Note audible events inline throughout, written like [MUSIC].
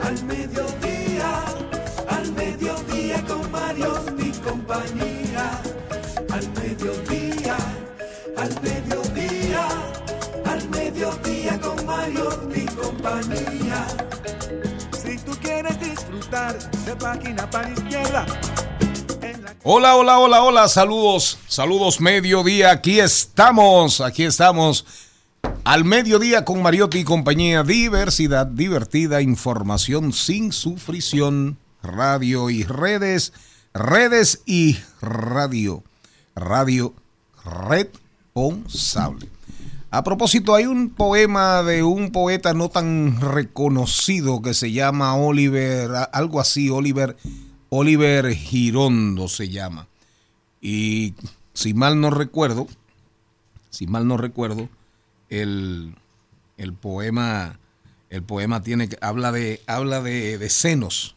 al mediodía, al mediodía con Mario y compañía. Al mediodía, al mediodía, al mediodía con Mario y compañía. Si tú quieres disfrutar de página para izquierda. Hola, hola, hola, hola, saludos, saludos mediodía, aquí estamos, aquí estamos al mediodía con Mariotti y compañía, diversidad divertida, información sin sufrición, radio y redes, redes y radio, radio responsable. A propósito, hay un poema de un poeta no tan reconocido que se llama Oliver, algo así, Oliver, Oliver Girondo se llama. Y si mal no recuerdo, si mal no recuerdo, el, el poema, el poema tiene que, habla de, habla de, de senos.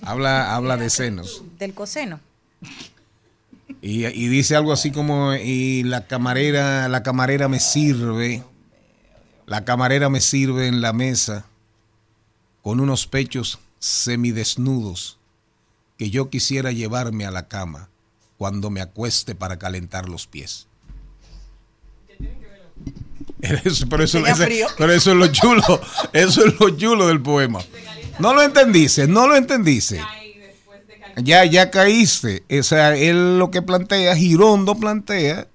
Habla, habla de senos. Del coseno. Y, y dice algo así como, y la camarera, la camarera me sirve, la camarera me sirve en la mesa con unos pechos semidesnudos que yo quisiera llevarme a la cama cuando me acueste para calentar los pies. Eso- pero, eso, ese- pero eso es lo chulo, eso es lo chulo del poema. No lo entendiste, no lo entendiste. Ya, ya caíste. O sea, él lo que plantea, Girondo plantea,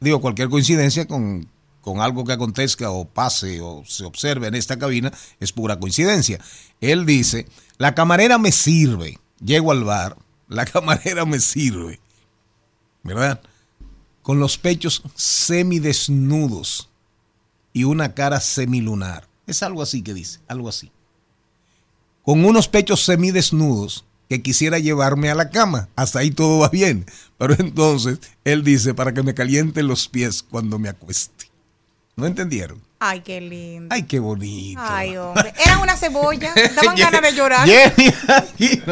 digo, cualquier coincidencia con, con algo que acontezca o pase o se observe en esta cabina es pura coincidencia. Él dice, la camarera me sirve. Llego al bar, la camarera me sirve. ¿Verdad? Con los pechos semidesnudos y una cara semilunar. Es algo así que dice, algo así con unos pechos semidesnudos que quisiera llevarme a la cama. Hasta ahí todo va bien. Pero entonces él dice para que me calienten los pies cuando me acueste. ¿No entendieron? Ay, qué lindo. Ay, qué bonito. Ay, hombre. Era una cebolla. [LAUGHS] Daban ganas de llorar. Jenny.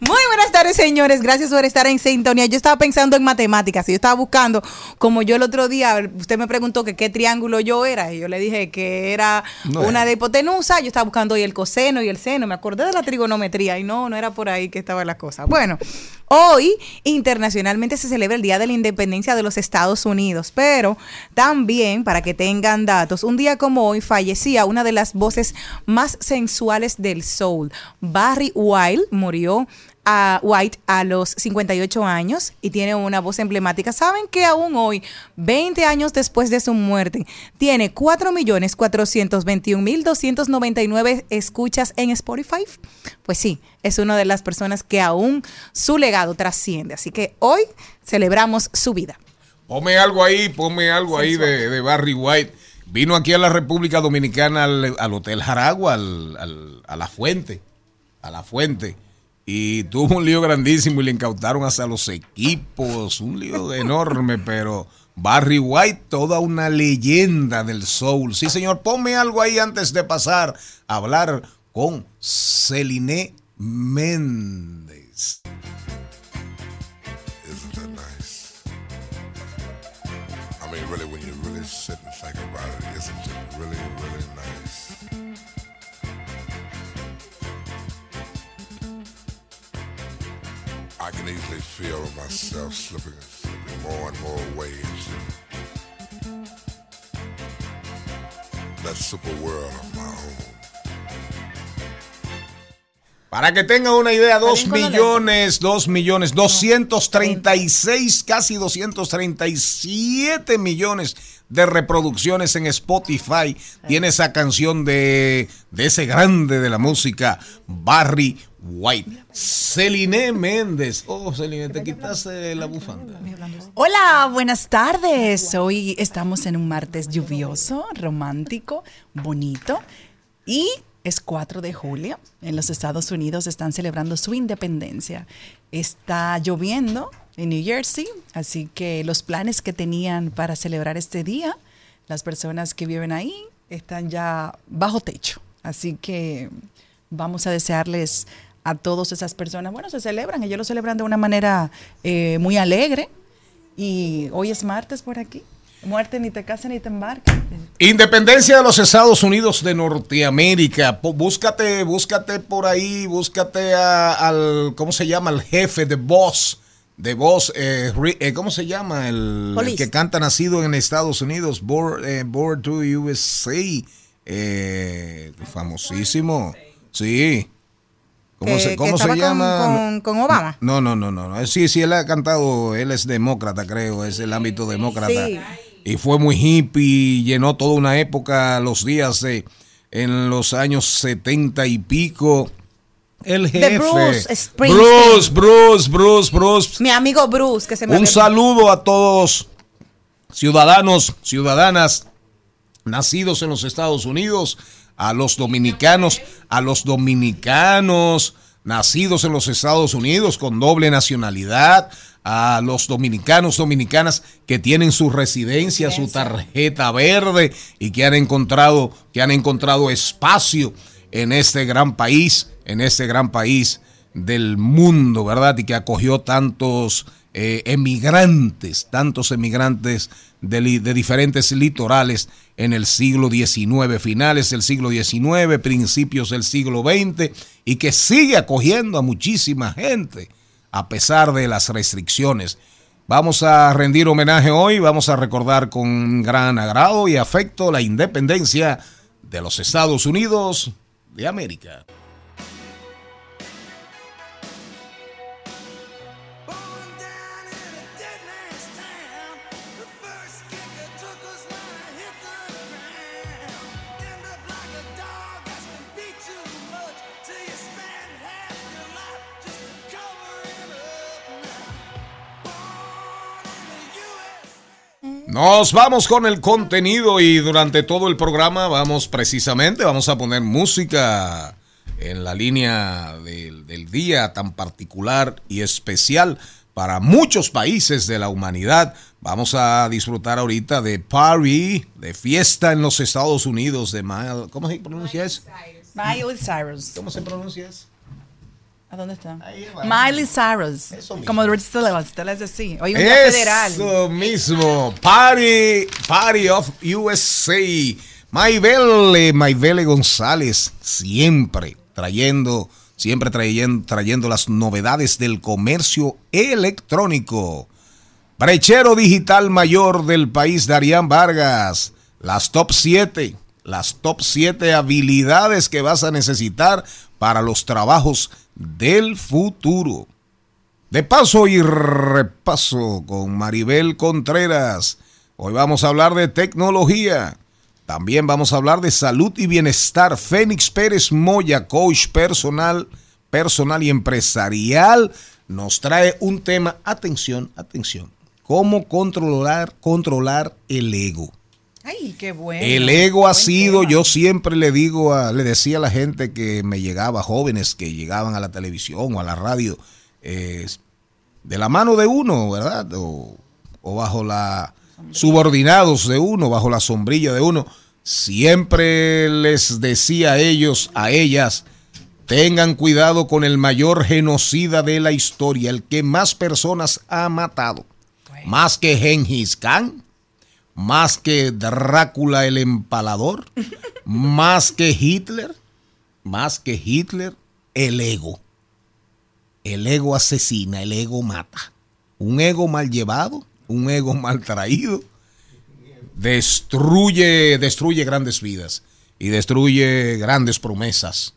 Muy buenas tardes, señores. Gracias por estar en sintonía. Yo estaba pensando en matemáticas y yo estaba buscando, como yo el otro día, usted me preguntó que qué triángulo yo era y yo le dije que era No una era. de hipotenusa. Yo estaba buscando hoy el coseno y el seno. Me acordé de la trigonometría y no, no era por ahí que estaba la cosa. Bueno, hoy internacionalmente se celebra el Día de la Independencia de los Estados Unidos, pero también, para que tengan datos, un día como hoy fallecía una de las voces más sensuales del soul. Barry White murió a White a los 58 años y tiene una voz emblemática. ¿Saben que aún hoy, 20 años después de su muerte, tiene 4.421.299 escuchas en Spotify? Pues sí, es una de las personas que aún su legado trasciende. Así que hoy celebramos su vida. Ponme algo ahí, ponme algo ahí de, de Barry White. Vino aquí a la República Dominicana al, al Hotel Jaragua, al- al- a la fuente, a la fuente. Y tuvo un lío grandísimo y le incautaron hasta los equipos, un lío enorme, [LAUGHS] pero Barry White, toda una leyenda del soul. Sí, señor, ponme algo ahí antes de pasar a hablar con Celine Méndez. I can easily feel myself slipping, slipping more and more waves. That super world of my own. Para que tengan una idea, 2 millones, 2 millones, 236, casi 237 millones de reproducciones en Spotify. Tiene esa canción de, de ese grande de la música, Barry White. Celine Méndez. Oh, Celine, te quitaste la bufanda. Hola, buenas tardes. Hoy estamos en un martes lluvioso, romántico, bonito y es 4 de julio. En los Estados Unidos están celebrando su independencia. Está lloviendo en New Jersey, así que los planes que tenían para celebrar este día, las personas que viven ahí están ya bajo techo. Así que vamos a desearles a todas esas personas, bueno, se celebran, ellos lo celebran de una manera eh, muy alegre. Y hoy es martes por aquí. Muerte ni te cases ni te embarques. Independencia de los Estados Unidos de Norteamérica. Búscate, búscate por ahí, búscate a- al, ¿cómo se llama? El jefe de Boss. De Boss, eh, eh, ¿cómo se llama? El, que canta nacido en Estados Unidos, Born, eh, Born to USA. Eh, famosísimo. Sí. ¿Cómo Que- se, que cómo se con- llama? con- con Obama. No, no, no, no. no. Sí, sí, él ha cantado, él es demócrata, creo, es el ámbito demócrata. Sí. Y fue muy hippie, llenó toda una época, los días de, en los años setenta y pico. El jefe. Bruce. Bruce, Bruce, Bruce, Bruce. Mi amigo Bruce, que se me Un había- saludo a todos ciudadanos, ciudadanas nacidos en los Estados Unidos, a los dominicanos, a los dominicanos nacidos en los Estados Unidos con doble nacionalidad, a los dominicanos, dominicanas que tienen su residencia, su tarjeta verde y que han encontrado, que han encontrado espacio en este gran país, en este gran país del mundo, ¿verdad? Y que acogió tantos eh, emigrantes, tantos emigrantes de, de diferentes litorales en el siglo XIX, finales del siglo XIX, principios del siglo XX, y que sigue acogiendo a muchísima gente a pesar de las restricciones. Vamos a rendir homenaje hoy, vamos a recordar con gran agrado y afecto la independencia de los Estados Unidos de América. Nos vamos con el contenido y durante todo el programa vamos precisamente, vamos a poner música en la línea del, del día tan particular y especial para muchos países de la humanidad. Vamos a disfrutar ahorita de party, de fiesta en los Estados Unidos, de Mile, ¿cómo se pronuncia eso? Miley Cyrus. ¿Cómo se pronuncia eso? ¿A dónde está? Ahí. Miley Cyrus. Eso mismo. Como Rich les decía. Hoy un día federal. Eso mismo. Party, Party of USA. Maybelle, Maybelle González, siempre trayendo, siempre trayendo, trayendo las novedades del comercio electrónico. Brechero digital mayor del país, Darían Vargas. Las top 7, las top 7 habilidades que vas a necesitar para los trabajos del futuro. De paso y repaso con Maribel Contreras. Hoy vamos a hablar de tecnología. También vamos a hablar de salud y bienestar. Fénix Pérez Moya, coach personal, personal y empresarial, nos trae un tema. Atención, atención. Cómo controlar, controlar el ego. Ay, qué bueno. El ego ha sido, yo siempre le digo, a, le decía a la gente que me llegaba, jóvenes que llegaban a la televisión o a la radio, eh, de la mano de uno, ¿verdad? O, o bajo la subordinados de uno, bajo la sombrilla de uno. Siempre les decía a ellos, a ellas, tengan cuidado con el mayor genocida de la historia, el que más personas ha matado, más que Genghis Khan más que Drácula el empalador, más que Hitler, más que Hitler, el ego. El ego asesina, el ego mata. Un ego mal llevado, un ego mal traído, destruye, destruye grandes vidas y destruye grandes promesas,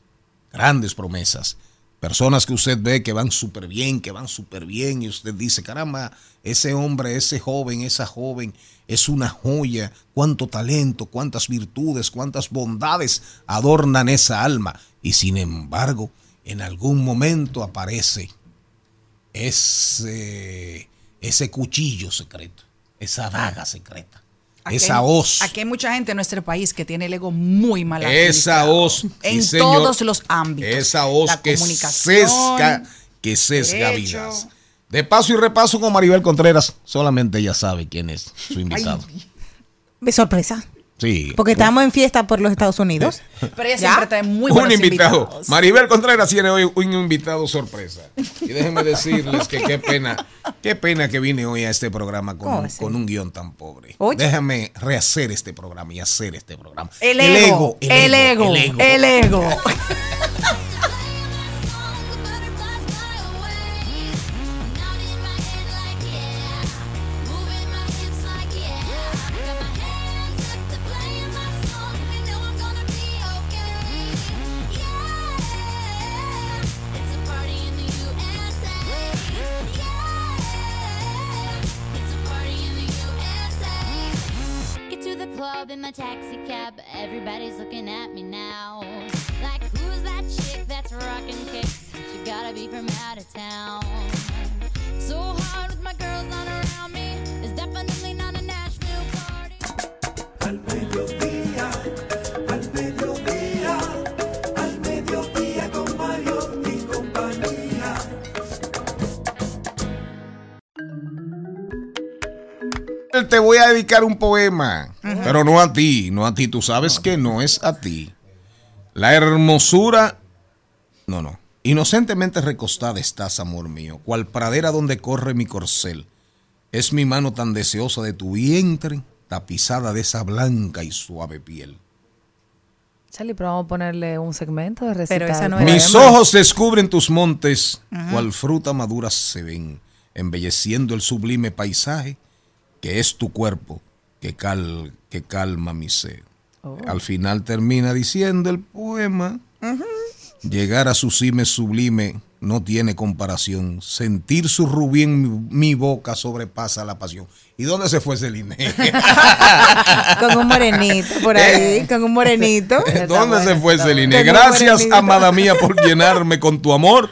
grandes promesas. Personas que usted ve que van súper bien, que van súper bien, y usted dice, caramba, ese hombre, ese joven, esa joven es una joya, cuánto talento, cuántas virtudes, cuántas bondades adornan esa alma. Y sin embargo, en algún momento aparece ese, ese cuchillo secreto, esa daga secreta, Aquí esa hay- hoz. Aquí hay mucha gente en nuestro país que tiene el ego muy mal Esa hoz, sí, En señor. todos los ámbitos. Esa hoz La que comunicación, sesga, que sesga derecho. vidas. De paso y repaso con Maribel Contreras, solamente ella sabe quién es su invitado. De sorpresa. sí. Porque estamos en fiesta por los Estados Unidos. [LAUGHS] Pero ella ¿Ya? siempre trae muy un buenos invitado. invitados. Maribel Contreras tiene hoy un invitado sorpresa. Y déjenme decirles que qué pena, qué pena que vine hoy a este programa con, ¿Cómo un, con un guion tan pobre. Oye. Déjame rehacer este programa y hacer este programa. El ego, el ego, el ego. el ego. Get dedicar un poema, pero no a ti, no a ti. Tú sabes que no es a ti. La hermosura, no, no. Inocentemente recostada estás, amor mío, cual pradera donde corre mi corcel. Es mi mano tan deseosa de tu vientre, tapizada de esa blanca y suave piel. Charlie, pero vamos a ponerle un segmento de recital. Pero esa no era Mis ojos descubren tus montes, cual fruta madura se ven, embelleciendo el sublime paisaje que es tu cuerpo, que, cal, que calma mi sed. Al final termina diciendo el poema, llegar a su cime sublime no tiene comparación, sentir su rubí en mi, mi boca sobrepasa la pasión. ¿Y dónde se fue Celine? [LAUGHS] Con un morenito por ahí, con un morenito. ¿Dónde se fue Celine? Gracias, amada mía, por [LAUGHS] llenarme con tu amor,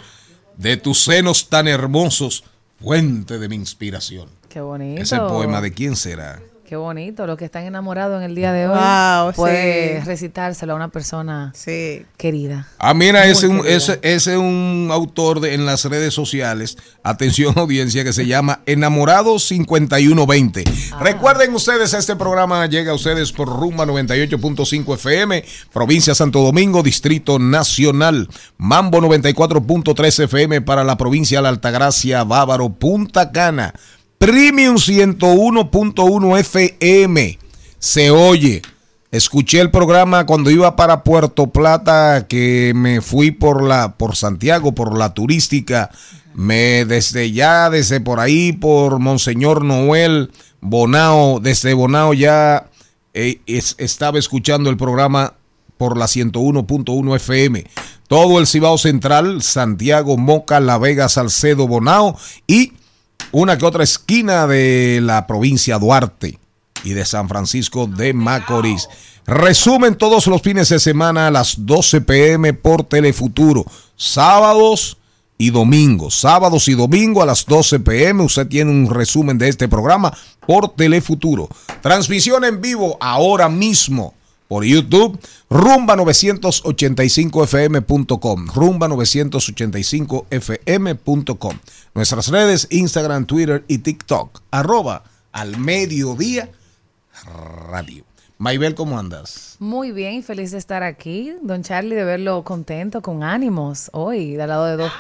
de tus senos tan hermosos, fuente de mi inspiración. Qué bonito. Ese poema de quién será. Qué bonito. Los que están enamorados en el día de hoy. Wow, puede sí. recitárselo a una persona Sí. querida. Ah, mira, Muy ese es un, querida. ese, ese es un autor de, en las redes sociales, atención [LAUGHS] audiencia, que se llama Enamorado 5120. Ah. Recuerden ustedes, este programa llega a ustedes por Rumba 98.5 FM, provincia Santo Domingo, Distrito Nacional, Mambo 94.3 FM para la provincia de la Altagracia, Bávaro, Punta Cana, Premium 101.1 FM. Se oye. Escuché el programa cuando iba para Puerto Plata, que me fui por la, por Santiago, por la turística. Me desde ya, desde por ahí, por Monseñor Noel, Bonao, desde Bonao ya eh, es- estaba escuchando el programa por la 101.1 FM. Todo el Cibao Central, Santiago, Moca, La Vega, Salcedo, Bonao y una que otra esquina de la provincia Duarte y de San Francisco de Macorís. Resumen todos los fines de semana a las 12 pm por Telefuturo. Sábados y domingos. Sábados y domingos a las 12 pm. Usted tiene un resumen de este programa por Telefuturo. Transmisión en vivo ahora mismo por YouTube, rumba985fm.com, rumba985fm.com. Nuestras redes, Instagram, Twitter y TikTok, arroba al mediodía radio. Maybel, ¿cómo andas? Muy bien feliz de estar aquí. Don Charlie, de verlo contento, con ánimos hoy, del lado de dos.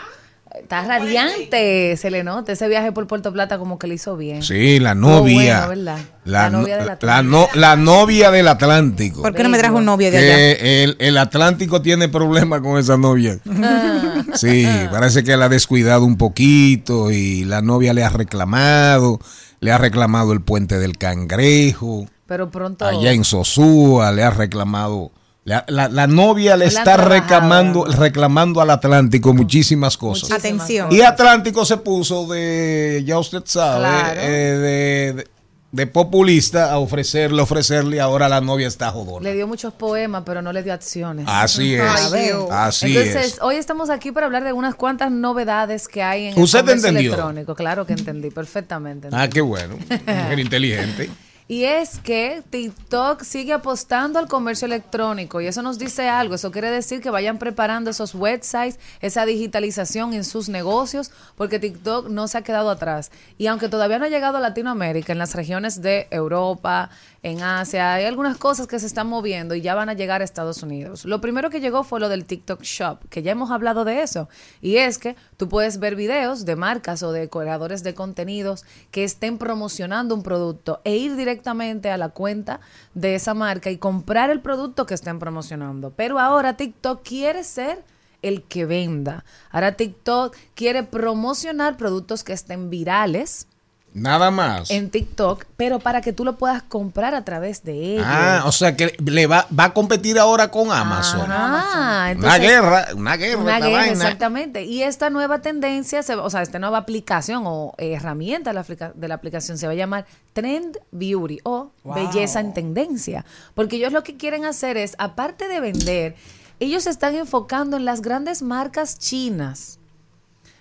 Está radiante, se le nota. Ese viaje por Puerto Plata como que le hizo bien. Sí, la novia. bueno, ¿verdad? la, La novia no- del la Atlántico. no- la novia del Atlántico. ¿Por qué no me trajo un novio de allá? Que el, el Atlántico tiene problemas con esa novia. Ah. Sí, parece que la ha descuidado un poquito y la novia le ha reclamado, le ha reclamado el puente del cangrejo, Pero pronto. allá en Sosúa, le ha reclamado La, la- la novia le La está reclamando, reclamando al Atlántico muchísimas cosas. Atención. Y Atlántico se puso de, ya usted sabe, Claro. eh, de, de- de populista a ofrecerle, ofrecerle, y ahora la novia está jodona. Le dio muchos poemas, pero no le dio acciones. Así es. A ver. Así Entonces, es. hoy estamos aquí para hablar de unas cuantas novedades que hay en ¿Usted el comercio entendió? electrónico. Claro que entendí perfectamente. Ah, qué bueno. Mujer inteligente. [LAUGHS] Y es que TikTok sigue apostando al comercio electrónico y eso nos dice algo. Eso quiere decir que vayan preparando esos websites, esa digitalización en sus negocios, porque TikTok no se ha quedado atrás. Y aunque todavía no ha llegado a Latinoamérica, en las regiones de Europa, en Asia, hay algunas cosas que se están moviendo y ya van a llegar a Estados Unidos. Lo primero que llegó fue lo del TikTok Shop, que ya hemos hablado de eso. Y es que tú puedes ver videos de marcas o de creadores de contenidos que estén promocionando un producto e ir directamente a la cuenta de esa marca y comprar el producto que estén promocionando. Pero ahora TikTok quiere ser el que venda. Ahora TikTok quiere promocionar productos que estén virales Nada más. en TikTok, pero para que tú lo puedas comprar a través de ellos. Ah, o sea que le va, va a competir ahora con Amazon. Ah, una guerra, una guerra. Una guerra, vaina. exactamente. Y esta nueva tendencia, se va- o sea, esta nueva aplicación o herramienta de la, aplica- de la aplicación se va a llamar Trend Beauty o Belleza en Tendencia. Porque ellos lo que quieren hacer es, aparte de vender, ellos se están enfocando en las grandes marcas chinas.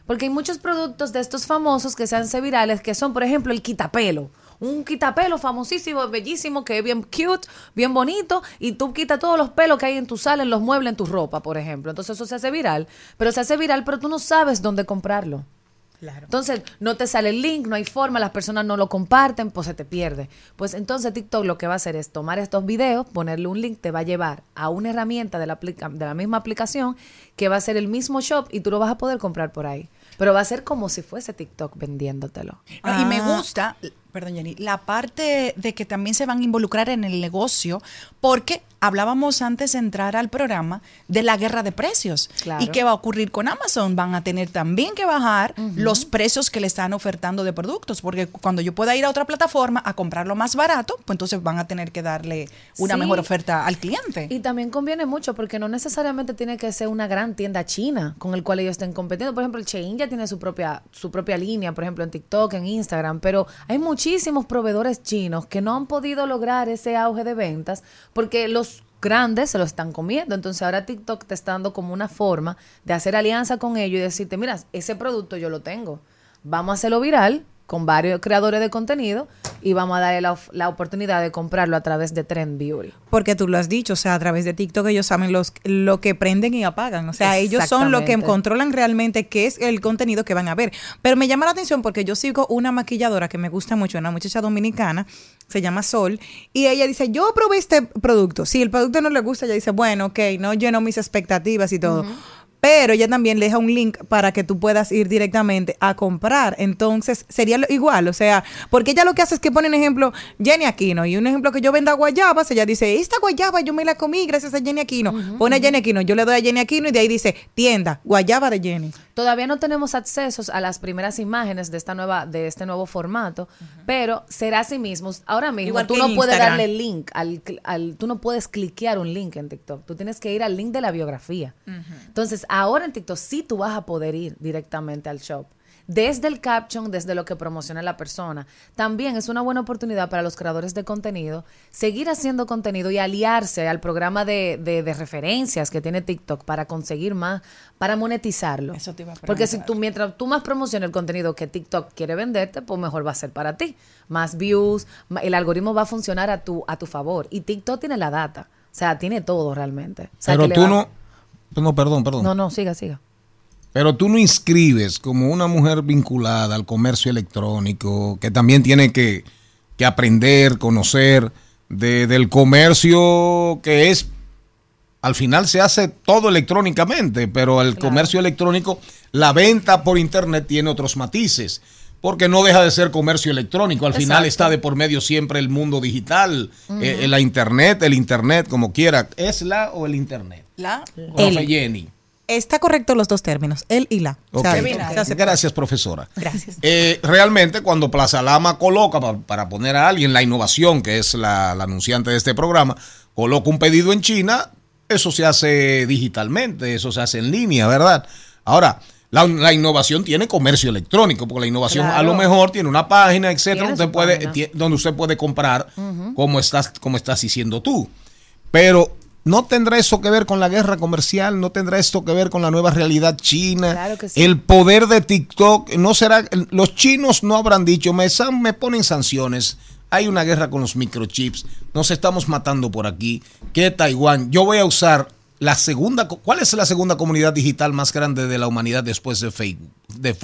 Porque hay muchos productos de estos famosos que se hacen virales, que son, por ejemplo, el quitapelo. Un quitapelo famosísimo, bellísimo, que es bien cute, bien bonito, y tú quitas todos los pelos que hay en tu sala, en los muebles, en tu ropa, por ejemplo. Entonces eso se hace viral, pero se hace viral, pero tú no sabes dónde comprarlo. Entonces, no te sale el link, no hay forma, las personas no lo comparten, pues se te pierde. Pues entonces TikTok lo que va a hacer es tomar estos videos, ponerle un link, te va a llevar a una herramienta de la, de la misma aplicación que va a ser el mismo shop y tú lo vas a poder comprar por ahí. Pero va a ser como si fuese TikTok vendiéndotelo. No, Y me gusta, perdón Jenny, la parte de que también se van a involucrar en el negocio, porque hablábamos antes de entrar al programa de la guerra de precios. Claro. ¿Y qué va a ocurrir con Amazon? Van a tener también que bajar los precios que le están ofertando de productos, porque cuando yo pueda ir a otra plataforma a comprarlo más barato, pues entonces van a tener que darle una Sí. mejor oferta al cliente. Y también conviene mucho porque no necesariamente tiene que ser una gran tienda china con el cual ellos estén compitiendo. Por ejemplo, el Shein ya tiene su propia, su propia línea, por ejemplo, en TikTok, en Instagram, pero hay muchísimos proveedores chinos que no han podido lograr ese auge de ventas porque los grandes se lo están comiendo. Entonces ahora TikTok te está dando como una forma de hacer alianza con ellos y decirte, mira, ese producto yo lo tengo. Vamos a hacerlo viral con varios creadores de contenido y vamos a darle la, oportunidad de comprarlo a través de Trend Beauty. Porque tú lo has dicho, o sea, a través de TikTok ellos saben los, lo que prenden y apagan. O sea, ellos son los que controlan realmente qué es el contenido que van a ver. Pero me llama la atención porque yo sigo una maquilladora que me gusta mucho, una muchacha dominicana, se llama Sol, y ella dice, yo probé este producto. Si el producto no le gusta, ella dice, bueno, ok, no llenó mis expectativas y todo. Pero ella también le deja un link para que tú puedas ir directamente a comprar. Entonces, sería lo- igual. O sea, porque ella lo que hace es que pone un ejemplo, Jenny Aquino. Y un ejemplo que yo venda guayabas, ella dice, esta guayaba yo me la comí gracias a Jenny Aquino. Pone a Jenny Aquino, yo le doy a Jenny Aquino y de ahí dice, tienda, guayaba de Jenny. Todavía no tenemos accesos a las primeras imágenes de esta nueva, de este nuevo formato, pero será así mismo. Ahora mismo Igual tú no puedes Instagram. darle link al, al- tú no puedes cliquear un link en TikTok. Tú tienes que ir al link de la biografía. Entonces, ahora en TikTok sí tú vas a poder ir directamente al shop. Desde el caption, desde lo que promociona la persona. También es una buena oportunidad para los creadores de contenido seguir haciendo contenido y aliarse al programa de, de- de referencias que tiene TikTok para conseguir más, para monetizarlo. Eso te iba a Porque si tú, mientras tú más promociones el contenido que TikTok quiere venderte, pues mejor va a ser para ti. Más views, el algoritmo va a funcionar a tu, a tu favor. Y TikTok tiene la data. O sea, tiene todo realmente. O sea, Pero tú va- no, no, perdón, perdón. No, no, siga, siga. Pero tú no inscribes como una mujer vinculada al comercio electrónico, que también tiene que, que aprender, conocer de- del comercio que es, al final se hace todo electrónicamente, pero el comercio electrónico, la venta por internet tiene otros matices, porque no deja de ser comercio electrónico, al final está de por medio siempre el mundo digital, eh, la internet, el internet, como quiera, ¿es la o el internet? La Profe Jenny. Está correcto los dos términos, él y la. Gracias, profesora. Gracias. Eh, realmente, cuando Plaza Lama coloca, pa- para poner a alguien la innovación, que es la, la anunciante de este programa, coloca un pedido en China, eso se hace digitalmente, eso se hace en línea, ¿verdad? Ahora, la, la innovación tiene comercio electrónico, porque la innovación a lo mejor tiene una página, etcétera, usted puede, donde usted puede comprar como estás, como estás diciendo tú. Pero no tendrá eso que ver con la guerra comercial, no tendrá esto que ver con la nueva realidad china. Claro que sí. El poder de TikTok, no será, los chinos no habrán dicho, me, san- me ponen sanciones, hay una guerra con los microchips, nos estamos matando por aquí, que Taiwán, yo voy a usar la segunda, ¿cuál es la segunda comunidad digital más grande de la humanidad después de Facebook? De,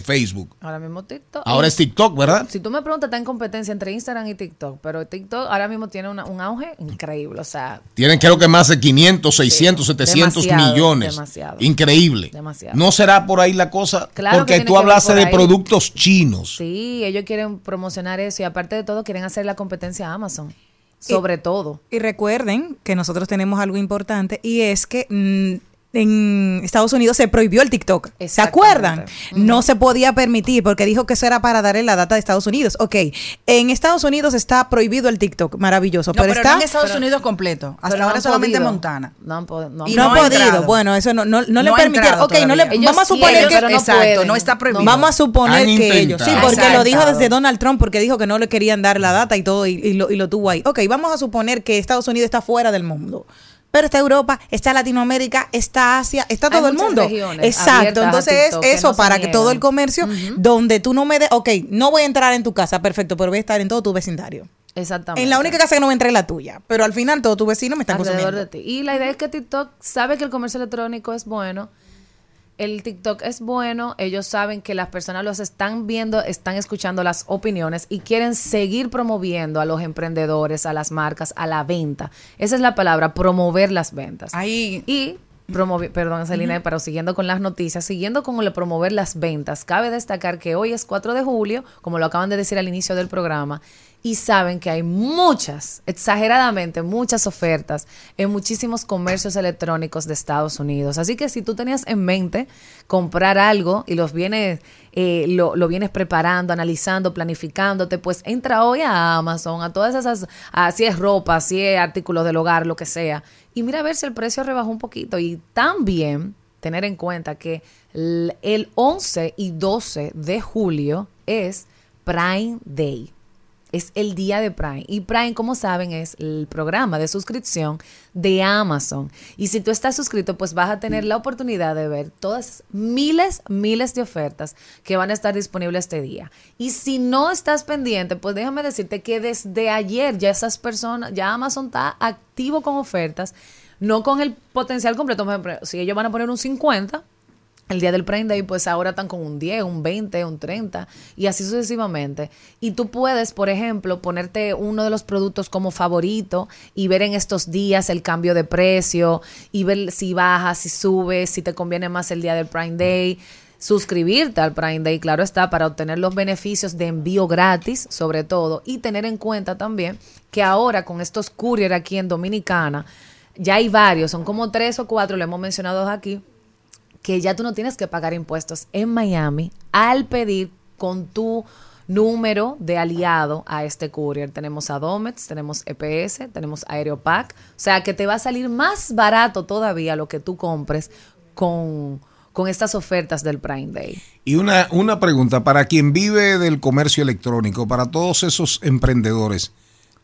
Facebook. Ahora mismo TikTok. Ahora es TikTok, ¿verdad? Si tú me preguntas, está en competencia entre Instagram y TikTok, pero TikTok ahora mismo tiene una- un auge increíble, o sea, Tienen creo que más de 500, 600, 700 demasiado, millones. demasiado. Increíble. Demasiado. No será por ahí la cosa, Claro porque tú hablaste de ahí. productos chinos. sí, ellos quieren promocionar eso y aparte de todo quieren hacer la competencia a Amazon, sobre todo. Y recuerden que nosotros tenemos algo importante y es que mm, en Estados Unidos se prohibió el TikTok. ¿Se acuerdan? No se podía permitir porque dijo que eso era para darle la data de Estados Unidos. Ok, en Estados Unidos está prohibido el TikTok, maravilloso, No, pero, pero, está... no en Estados Unidos completo. Hasta no ahora han solamente podido. Montana. No han, pod- no han Y no, no ha ha podido. entrado. Bueno, eso no, no, no, le permitieron. Ok, no le. Ellos vamos a suponer quieren, que no Exacto, pueden. no está prohibido. Vamos a suponer Han que ellos, sí, porque lo dijo desde Donald Trump, porque dijo que no le querían dar la data y todo, y, y lo, y lo tuvo ahí. Ok, vamos a suponer que Estados Unidos está fuera del mundo. Pero está Europa, está Latinoamérica, está Asia, está Hay todo el mundo. regiones Exacto. Entonces es que eso no para que todo el comercio, donde tú no me des, ok, no voy a entrar en tu casa, perfecto, pero voy a estar en todo tu vecindario. Exactamente. En la única casa que no voy a entrar es la tuya, pero al final todos tus vecinos me están alrededor consumiendo. de ti. Y la idea es que TikTok sabe que el comercio electrónico es bueno. El TikTok es bueno, ellos saben que las personas los están viendo, están escuchando las opiniones y quieren seguir promoviendo a los emprendedores, a las marcas, a la venta. Esa es la palabra, promover las ventas. Ahí Y promover, perdón, Celina, pero siguiendo con las noticias, siguiendo con el promover las ventas, cabe destacar que hoy es 4 de julio, como lo acaban de decir al inicio del programa, y saben que hay muchas, exageradamente muchas ofertas en muchísimos comercios electrónicos de Estados Unidos. Así que si tú tenías en mente comprar algo y los vienes, eh, lo, vienes preparando, analizando, planificándote, pues entra hoy a Amazon, a todas esas, si es ropa, si es artículos del hogar, lo que sea, y mira a ver si el precio rebajó un poquito. Y también tener en cuenta que el 11 y 12 de julio es Prime Day. Es el día de Prime. Y Prime, como saben, es el programa de suscripción de Amazon. Y si tú estás suscrito, pues vas a tener la oportunidad de ver todas miles, miles de ofertas que van a estar disponibles este día. Y si no estás pendiente, pues déjame decirte que desde ayer ya esas personas, ya Amazon está activo con ofertas, no con el potencial completo. Por ejemplo, si ellos van a poner un 50, el día del Prime Day, pues ahora están con un 10, un 20, un 30 y así sucesivamente. Y tú puedes, por ejemplo, ponerte uno de los productos como favorito y ver en estos días el cambio de precio y ver si baja, si sube, si te conviene más el día del Prime Day. Suscribirte al Prime Day, claro está, para obtener los beneficios de envío gratis, sobre todo, y tener en cuenta también que ahora con estos courier aquí en Dominicana, ya hay varios, son como tres o cuatro, lo hemos mencionado aquí, que ya tú no tienes que pagar impuestos en Miami al pedir con tu número de aliado a este courier. Tenemos a Domex, tenemos EPS, tenemos Aeropack. O sea, que te va a salir más barato todavía lo que tú compres con, con estas ofertas del Prime Day. Y una, una pregunta, para quien vive del comercio electrónico, para todos esos emprendedores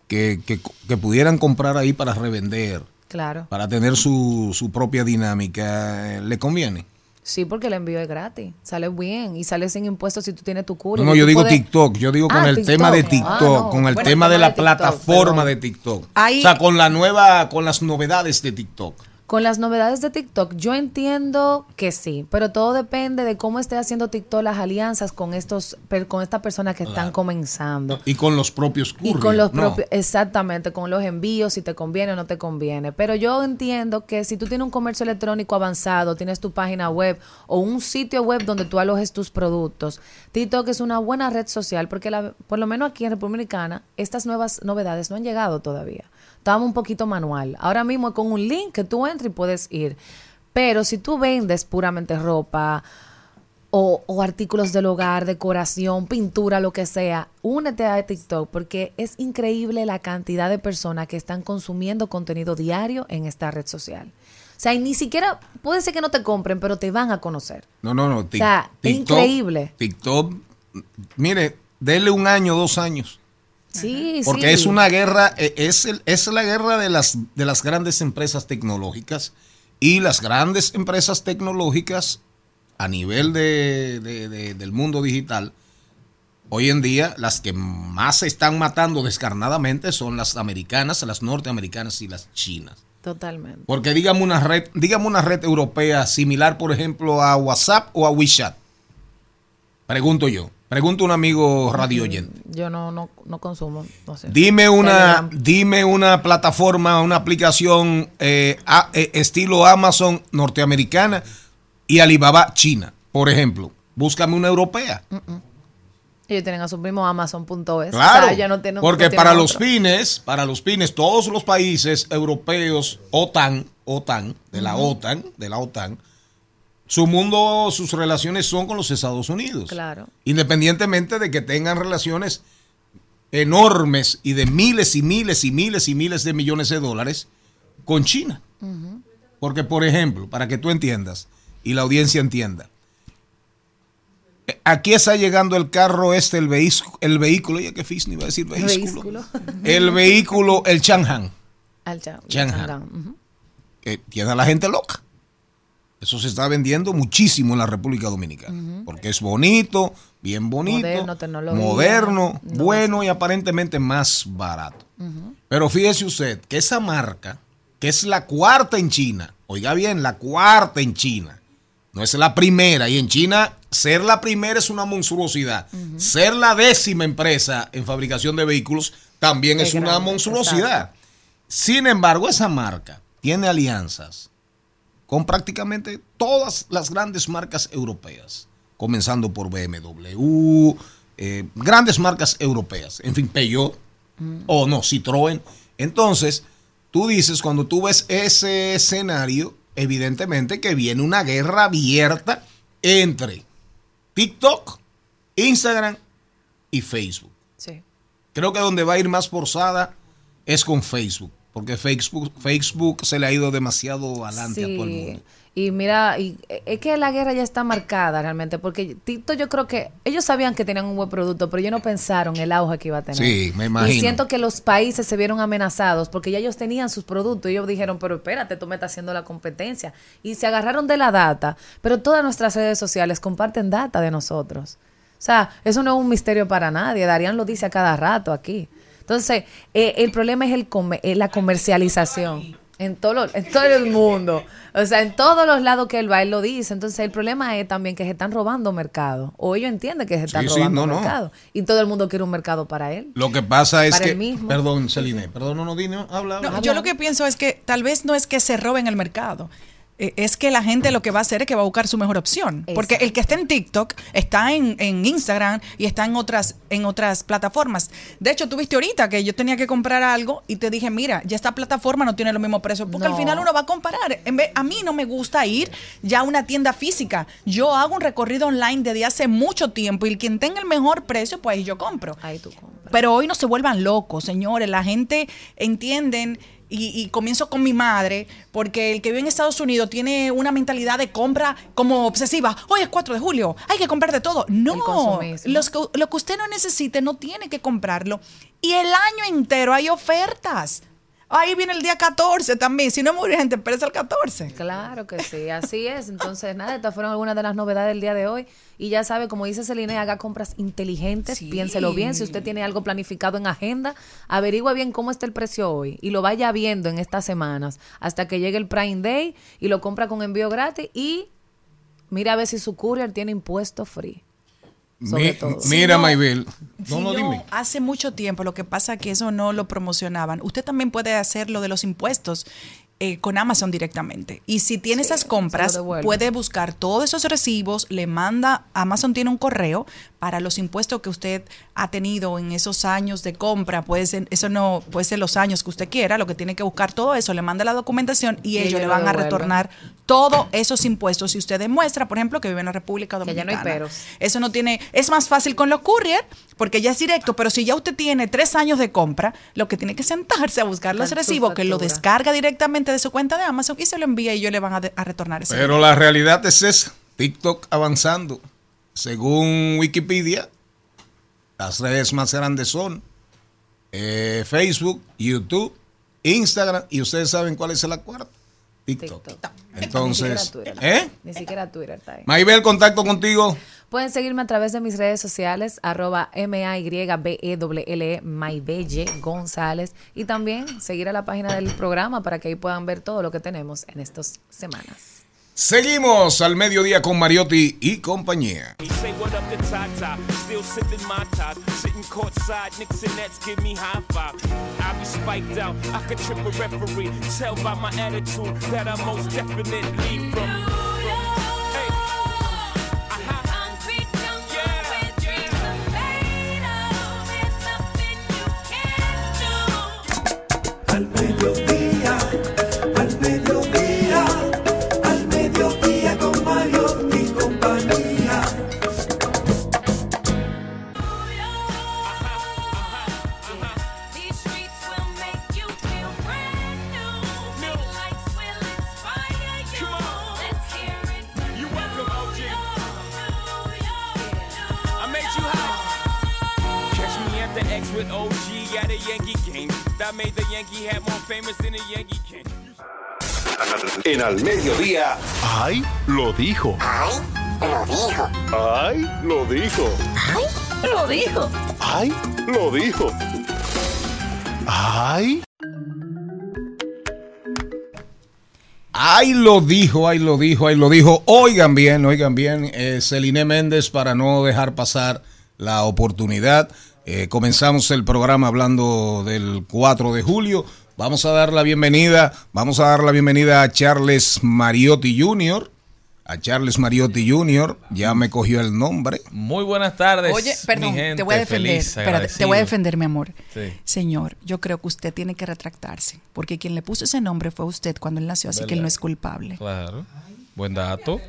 que, que pudieran comprar ahí para revender, Claro. para tener su, su propia dinámica, eh, ¿le conviene? Sí, porque el envío es gratis. Sale bien y sale sin impuestos si tú tienes tu No, courier. no, yo digo puedes- TikTok, yo digo con Ah, el tema de TikTok. Ah, no. con el Bueno, tema de la de TikTok, plataforma perdón. de TikTok. Ahí- o sea, con la nueva, con las novedades de TikTok. Con las novedades de TikTok, yo entiendo que sí, pero todo depende de cómo esté haciendo TikTok las alianzas con estos, con estas personas que están comenzando. Y con los propios Y courier, con los ¿no? propios, exactamente, con los envíos, si te conviene o no te conviene. Pero yo entiendo que si tú tienes un comercio electrónico avanzado, tienes tu página web o un sitio web donde tú alojes tus productos, TikTok es una buena red social porque la- por lo menos aquí en República Dominicana estas nuevas novedades no han llegado todavía. Estábamos un poquito manual. Ahora mismo es con un link que tú entras y puedes ir. Pero si tú vendes puramente ropa, o, o artículos del hogar, decoración, pintura, lo que sea, únete a TikTok porque es increíble la cantidad de personas que están consumiendo contenido diario en esta red social. O sea, y ni siquiera puede ser que no te compren, pero te van a conocer. No, no, no. Tic- sea, increíble. TikTok, mire, dele un año, dos años. Sí, Porque sí. es una guerra, eh, es, el- es la guerra de las, de las grandes empresas tecnológicas y las grandes empresas tecnológicas a nivel de, de- de- del mundo digital, hoy en día las que más se están matando descarnadamente son las americanas, las norteamericanas y las chinas. Totalmente. Porque dígame una red, dígame una red europea similar, por ejemplo, a WhatsApp o a WeChat. Pregunto yo. Pregunto a un amigo radio oyente. Yo no, no, no consumo. No sé. Dime una, dime una plataforma, una aplicación eh, a- eh, estilo Amazon norteamericana y Alibaba China, por ejemplo. Búscame una europea. Ellos tienen a su mismo Amazon.es. Claro, O sea, ya no tienen- porque no para los fines, para los fines, todos los países europeos, OTAN, OTAN, de la OTAN, de la OTAN, su mundo, sus relaciones son con los Estados Unidos. Claro. Independientemente de que tengan relaciones enormes y de miles y miles y miles y miles de millones de dólares con China. Porque, por ejemplo, para que tú entiendas y la audiencia entienda, eh, aquí está llegando el carro este, el, vehículo, el vehículo, ya que Fisni iba a decir vehículo. El vehículo, el Chang'an, Al Chan- Chang'an. Que tiene a la gente loca. Eso se está vendiendo muchísimo en la República Dominicana. Porque es bonito, bien bonito, Moderno, moderno, No, bueno y aparentemente más barato. Pero fíjese usted que esa marca, que es la cuarta en China, oiga bien, la cuarta en China, no es la primera. Y en China, ser la primera es una monstruosidad. Ser la décima empresa en fabricación de vehículos también Es una monstruosidad. Sin embargo, esa marca tiene alianzas con prácticamente todas las grandes marcas europeas, comenzando por BMW, eh, grandes marcas europeas, en fin, Peugeot, o no, Citroën. Entonces, tú dices, cuando tú ves ese escenario, evidentemente que viene una guerra abierta entre TikTok, Instagram y Facebook. Sí. Creo que donde va a ir más forzada es con Facebook, porque Facebook, Facebook se le ha ido demasiado adelante a todo el mundo. Y mira, y es que la guerra ya está marcada realmente, porque Tito yo creo que ellos sabían que tenían un buen producto, pero ellos no pensaron el auge que iba a tener. Sí, me imagino. Y siento que los países se vieron amenazados porque ya ellos tenían sus productos y ellos dijeron, pero espérate, tú me estás haciendo la competencia. Y se agarraron de la data, pero todas nuestras redes sociales comparten data de nosotros. O sea, eso no es un misterio para nadie. Darían lo dice a cada rato aquí. Entonces, eh, el problema es el comer- eh, la comercialización. En todo, lo- en todo el mundo. O sea, en todos los lados que él va, él lo dice. Entonces, el problema es también que se están robando mercado. O ellos entienden que se están Sí, sí, robando no. mercado. Y todo el mundo quiere un mercado para él. Lo que pasa es Para que, mismo. perdón, Celine, perdón, no, no, dime, habla. No, habla. yo lo que pienso es que tal vez no es que se roben el mercado. Eh, Es que la gente lo que va a hacer es que va a buscar su mejor opción. Porque el que está en TikTok está en, en Instagram y está en otras, en otras plataformas. De hecho, tú viste ahorita que yo tenía que comprar algo y te dije, mira, ya esta plataforma no tiene los mismos precios. Porque No. al final uno va a comparar. En vez- a mí no me gusta ir ya a una tienda física. Yo hago un recorrido online desde hace mucho tiempo y quien tenga el mejor precio, pues ahí yo compro. Ahí tú compras. Pero hoy no se vuelvan locos, señores. La gente entienden. Y, y comienzo con mi madre, porque el que vive en Estados Unidos tiene una mentalidad de compra como obsesiva. Hoy es 4 de julio, hay que comprar de todo. No, los que- lo que usted no necesite no tiene que comprarlo. Y el año entero hay ofertas. Ahí viene el día 14 también. Si no es muy urgente, espérese el 14. Claro que sí, así es. Entonces, nada, estas fueron algunas de las novedades del día de hoy. Y ya sabe, como dice Celine, haga compras inteligentes, Sí. piénselo bien. Si usted tiene algo planificado en agenda, averigüe bien cómo está el precio hoy y lo vaya viendo en estas semanas hasta que llegue el Prime Day y lo compra con envío gratis y mira a ver si su courier tiene impuesto free. sobre Mi- todo. Mira, Si no- Maybel. No, Si no, dime. Hace mucho tiempo, lo que pasa es que eso no lo promocionaban. Usted también puede hacer lo de los impuestos eh, con Amazon directamente. Y si tiene esas compras, puede buscar todos esos recibos, le manda, Amazon tiene un correo para los impuestos que usted ha tenido en esos años de compra, puede ser, eso no puede ser los años que usted quiera, lo que tiene que buscar todo eso, le manda la documentación y, Y ellos ellos le van a retornar todos esos impuestos si usted demuestra, por ejemplo, que vive en la República Que ya no Dominicana. hay peros. Eso no tiene, es más fácil con los courier porque ya es directo, pero si ya usted tiene tres años de compra, lo que tiene que sentarse a buscar los recibos, que lo descarga directamente de su cuenta de Amazon y se lo envía y ellos le van a, de- a retornar ese Pero la realidad es esa. TikTok avanzando. Según Wikipedia, las redes más grandes son eh, Facebook, YouTube, Instagram y ustedes saben cuál es la cuarta. TikTok. TikTok. Entonces, Ni siquiera Twitter. ¿eh? Ni siquiera Twitter está ahí. Maybel, contacto contigo. Pueden seguirme a través de mis redes sociales, arroba M-A-Y-B-E-L-L-E, E, Maybelle González. Y también seguir a la página del programa para que ahí puedan ver todo lo que tenemos en estas semanas. Seguimos al mediodía con Mariotti y compañía. Al mediodía. ¡Ay! Lo dijo. ¡Ay! Lo dijo. ¡Ay! Lo dijo. ¡Ay! Lo dijo. ¡Ay! Ahí lo dijo, ahí lo dijo, ahí lo dijo. Oigan bien, oigan bien, eh, Celine Méndez, para no dejar pasar la oportunidad. eh, comenzamos el programa hablando del 4 de julio. Vamos a dar la bienvenida, vamos a dar la bienvenida a Charles Mariotti Jr. A Charles Mariotti Jr. Ya me cogió el nombre. Muy buenas tardes. Oye, perdón, mi gente, te voy a defender. feliz, Espérate, te voy a defender, mi amor. Sí. Señor, yo creo que usted tiene que retractarse, porque quien le puso ese nombre fue usted cuando él nació, así que él no es culpable. Claro. Buen dato.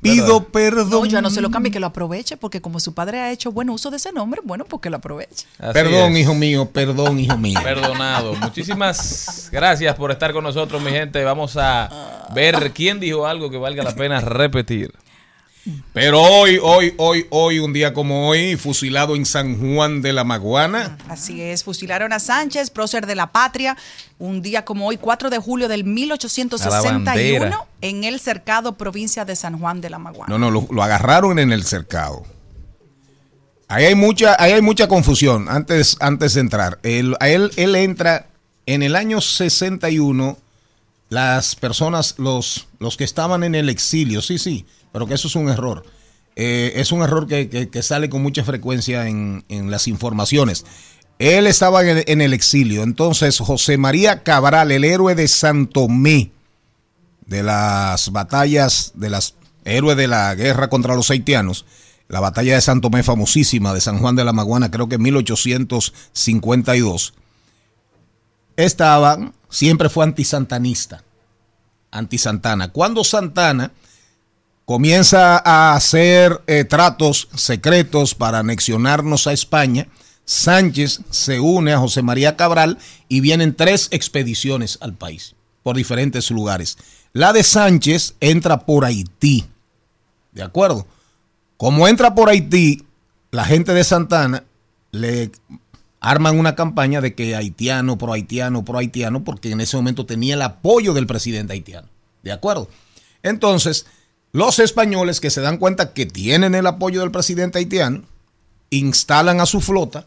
Pido perdón. No, yo no se lo cambie, que lo aproveche, porque como su padre ha hecho buen uso de ese nombre, bueno, pues que lo aproveche. Así Perdón, es. hijo mío, perdón, hijo mío. [LAUGHS] Perdonado. Muchísimas gracias por estar con nosotros, mi gente. Vamos a ver quién dijo algo que valga la pena repetir. Pero hoy, hoy, hoy, hoy, un día como hoy, fusilado en San Juan de la Maguana. Así es, fusilaron a Sánchez, prócer de la patria, un día como hoy, 4 de julio del A la 1861, bandera. en el cercado provincia de San Juan de la Maguana. No, no, lo, lo agarraron en el cercado. Ahí hay mucha, ahí hay mucha confusión antes, antes de entrar. Él, a él, él entra en el año 61, las personas, los, los que estaban en el exilio, sí, sí, pero que eso es un error. Eh, es un error que, que- sale con mucha frecuencia en, en las informaciones. Él estaba en, en el exilio, entonces José María Cabral, el héroe de Santomé, de las batallas, de las héroes de la guerra contra los haitianos, la batalla de San Tomé famosísima de San Juan de la Maguana, creo que en 1852, estaban, siempre fue antisantanista, antisantana. Cuando Santana comienza a hacer eh, tratos secretos para anexionarnos a España, Sánchez se une a José María Cabral y vienen tres expediciones al país por diferentes lugares. La de Sánchez entra por Haití, ¿de acuerdo? Como entra por Haití, la gente de Santana le arman una campaña de que haitiano, pro haitiano, pro haitiano, porque en ese momento tenía el apoyo del presidente haitiano. ¿De acuerdo? Entonces, los españoles que se dan cuenta que tienen el apoyo del presidente haitiano, instalan a su flota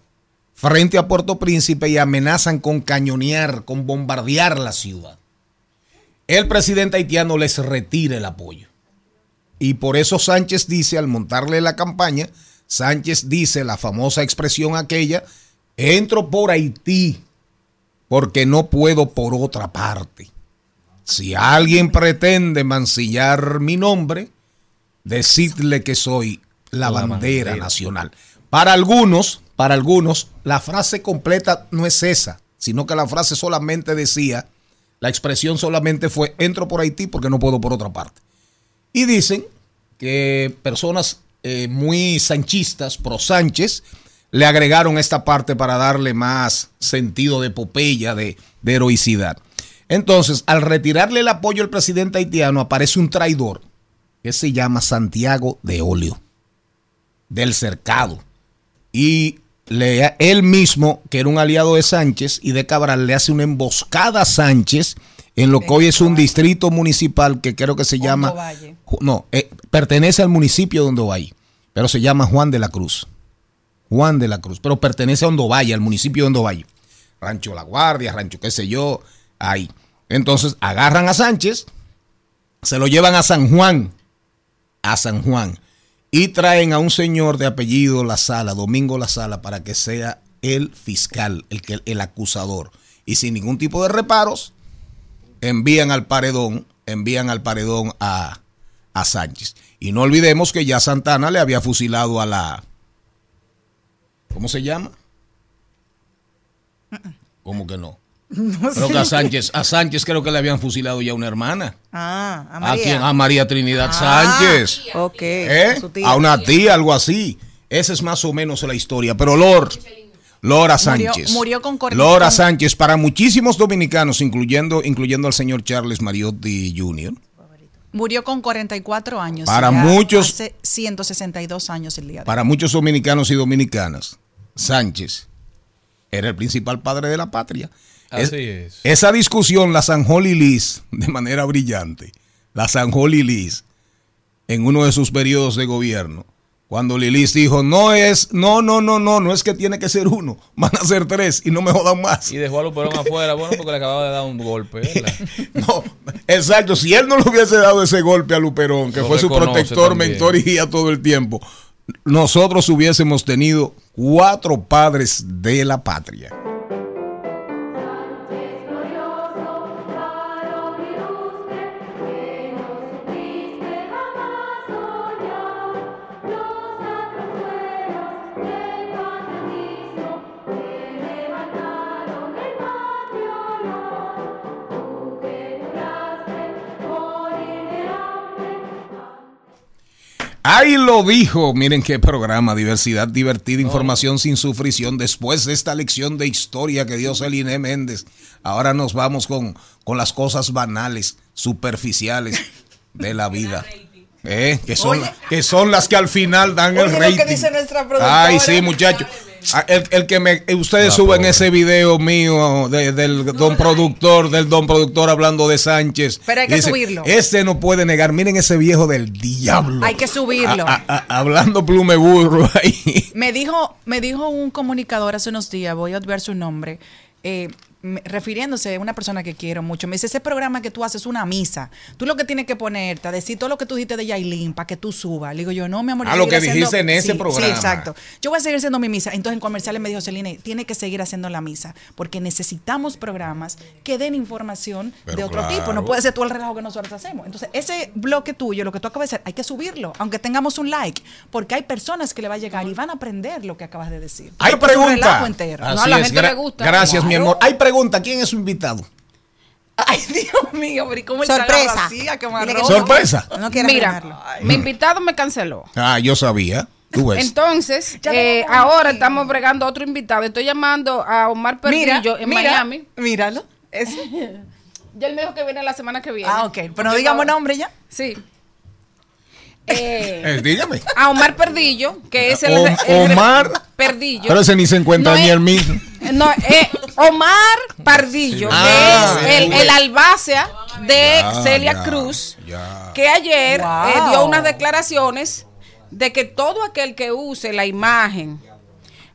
frente a Puerto Príncipe y amenazan con cañonear, con bombardear la ciudad. El presidente haitiano les retira el apoyo. Y por eso Sánchez dice, al montarle la campaña, Sánchez dice la famosa expresión aquella, entro por Haití porque no puedo por otra parte. Si alguien pretende mancillar mi nombre, decidle que soy la La bandera bandera. nacional. Para algunos, para algunos, la frase completa no es esa, sino que la frase solamente decía, la expresión solamente fue, entro por Haití porque no puedo por otra parte. Y dicen que personas eh, muy sanchistas, pro Sánchez, le agregaron esta parte para darle más sentido de epopeya, de, de heroicidad. Entonces, al retirarle el apoyo al presidente haitiano, aparece un traidor que se llama Santiago de Olio, del cercado. Y le, él mismo, que era un aliado de Sánchez y de Cabral, le hace una emboscada a Sánchez en lo que hoy es un distrito municipal que creo que se llama... Valle. No, eh, pertenece al municipio de Hondo Valle, pero se llama Juan de la Cruz. Juan de la Cruz, pero pertenece a Hondo Valle, al municipio de Hondo Valle. Rancho La Guardia, rancho qué sé yo, ahí. Entonces agarran a Sánchez, se lo llevan a San Juan, a San Juan, y traen a un señor de apellido La Sala, Domingo La Sala, para que sea el fiscal, el, que, el acusador. Y sin ningún tipo de reparos, envían al paredón, envían al paredón a, a Sánchez. Y no olvidemos que ya Santana le había fusilado a la... ¿Cómo se llama? ¿Cómo que no? [LAUGHS] Creo que a Sánchez, a Sánchez creo que le habían fusilado ya una hermana. Ah, a ¿A María. quién? A María Trinidad Ah, Sánchez. Ok. ¿Eh? su tía. A una tía, algo así. Esa es más o menos la historia. Pero Lor, Lora Sánchez. murió con cuarenta- Lora Sánchez, para muchísimos dominicanos, incluyendo, incluyendo al señor Charles Mariotti Jr., Murió con 44 años. Para muchos- Hace 162 años el día de hoy. para muchos dominicanos y dominicanas, Sánchez era el principal padre de la patria. Así es. Esa discusión la zanjó Lilis de manera brillante. La zanjó Lilis en uno de sus periodos de gobierno. Cuando Lilis dijo, no es, no, no, no, no, no es que tiene que ser uno, [LAUGHS] van a ser tres y no me jodan más. Y dejó a Luperón [LAUGHS] afuera, bueno, porque le acababa de dar un golpe. ¿verdad? [LAUGHS] No, exacto, si él no le hubiese dado ese golpe a Luperón, que Lo fue su protector, también. mentor y guía todo el tiempo, nosotros hubiésemos tenido cuatro padres de la patria. Ahí lo dijo, miren qué programa, diversidad divertida, información sin sufrición. Después de esta lección de historia que dio Celine Méndez, ahora nos vamos con, con las cosas banales, superficiales de la vida. ¿Eh? Que, son, Oye. que son las que al final dan el Oye, lo que rating. dice nuestra. Ay, sí, muchachos. Ah, El, el que me, ustedes La suben pobre. ese video mío de- del don productor, del don productor hablando de Sánchez. Pero hay que Dice, subirlo. Este no puede negar. Miren ese viejo del diablo. Hay que subirlo. A- a- a- hablando plume burro [LAUGHS] ahí. Me dijo, me dijo un comunicador hace unos días, voy a ver su nombre, eh, me- refiriéndose a una persona que quiero mucho. Me dice, ese programa que tú haces es una misa. Tú lo que tienes que ponerte a decir todo lo que tú dijiste de Yailin para que tú subas. Le digo yo, no, mi amor. yo Ah, lo que haciendo- dijiste en ese Sí, programa. Sí, exacto. Yo voy a seguir haciendo mi misa. Entonces en comerciales me dijo, Celine, tiene que seguir haciendo la misa porque necesitamos programas que den información Pero de otro claro. tipo. No puede ser todo el relajo que nosotros hacemos. Entonces ese bloque tuyo, lo que tú acabas de hacer, hay que subirlo, aunque tengamos un like, porque hay personas que le va a llegar y van a aprender lo que acabas de decir. Hay Pero por un pregunta. relajo entero. Así No, a la gente le gusta. Gracias, mi amor. Hay pregunta. ¿Quién es su invitado? [LAUGHS] Ay, Dios mío, pero ¿y cómo el Sorpresa. arroja? Sorpresa. No Mira, mi invitado me canceló. Ah, yo sabía. Tú ves. Entonces, eh, ahora estamos bregando a otro invitado. Estoy llamando a Omar Mira, Perdillo en mira, Miami. Míralo. Es- [LAUGHS] Ya él me dijo que viene la semana que viene. Ah, ok. Pero no digamos nombre ya. Sí. Eh, Eh, dígame. a Omar Perdillo, que es el, Om- el- Omar. Perdillo. Pero ese ni se encuentra No ni es- el mismo. No, eh, Omar Pardillo, Ah, que es el, el albacea de Ya, Celia ya, Cruz, ya. que ayer Wow. eh, dio unas declaraciones de que todo aquel que use la imagen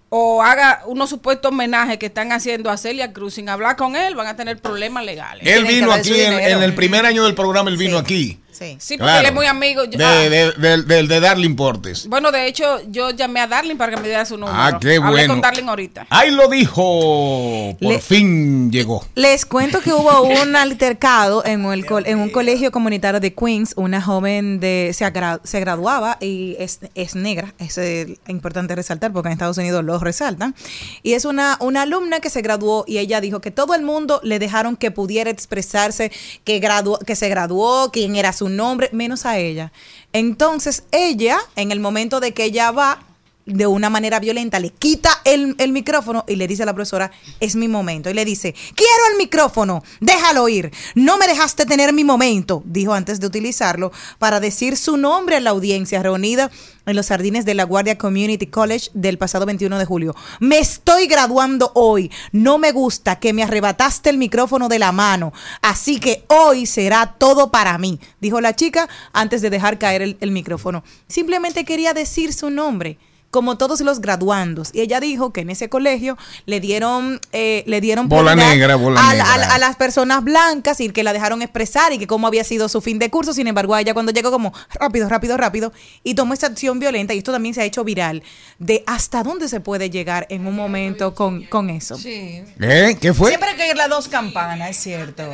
o haga unos supuestos homenajes que están haciendo a Celia Cruz sin hablar con él, van a tener problemas legales. Él Tienen vino aquí en, el primer año del programa, él vino Sí. aquí. Sí. Sí, porque Claro. él es muy amigo. Yo- De, ah, de, de, de- de Darling Portes. Bueno, de hecho, yo llamé a Darling para que me diera su número. Ah, qué Hablé bueno. con Darling ahorita. Ahí lo dijo. Por Le- fin llegó. Les cuento que hubo [LAUGHS] un altercado en, el en un colegio comunitario de Queens. Una joven de se, agra- se graduaba y es, es negra. Es eh, importante resaltar porque en Estados Unidos lo resaltan. Y es una, una alumna que se graduó y ella dijo que todo el mundo le dejaron que pudiera expresarse, que, graduó, que se graduó, quién era su nombre, menos a ella. Entonces ella, en el momento de que ella va, de una manera violenta, le quita el, el micrófono y le dice a la profesora, es mi momento. Y le dice, quiero el micrófono, déjalo ir. No me dejaste tener mi momento, dijo antes de utilizarlo, para decir su nombre a la audiencia reunida en los jardines de la Guardia Community College del pasado 21 de julio. Me estoy graduando hoy. No me gusta que me arrebataste el micrófono de la mano. Así que hoy será todo para mí, dijo la chica antes de dejar caer el, el micrófono. Simplemente quería decir su nombre como todos los graduandos. Y ella dijo que en ese colegio le dieron, eh, le dieron Bola negra, bola a, las personas blancas y que la dejaron expresar y que cómo había sido su fin de curso. Sin embargo, a ella cuando llegó como rápido, rápido, rápido y tomó esa acción violenta y esto también se ha hecho viral de hasta dónde se puede llegar en un momento con, con eso. Sí. ¿Eh? ¿Qué fue? Siempre hay que ir las dos campanas, es cierto.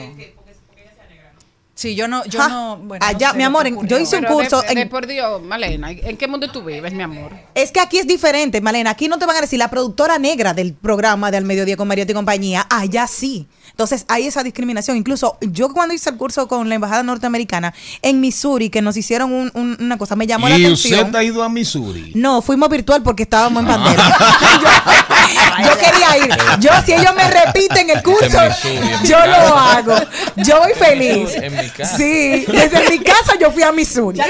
Sí, yo no, yo Ja, no. Bueno, allá, no sé mi amor, en- yo hice un Pero de- curso de, en- por Dios, Malena, ¿en qué mundo tú vives, mi amor? Es que aquí es diferente, Malena. Aquí no te van a decir la productora negra del programa de Al Mediodía con Mariotti y compañía. Allá sí. Entonces hay esa discriminación. Incluso yo cuando hice el curso con la Embajada Norteamericana en Missouri, que nos hicieron un- un- una cosa, me llamó la Y atención. usted ha ido a Missouri. No, fuimos virtual porque estábamos en pandemia. [LAUGHS] yo, yo quería ir. Yo, si ellos me repiten el curso, En Missouri, en mi yo lo hago. Yo voy feliz. En mi casa. Sí, desde mi casa yo fui a Missouri.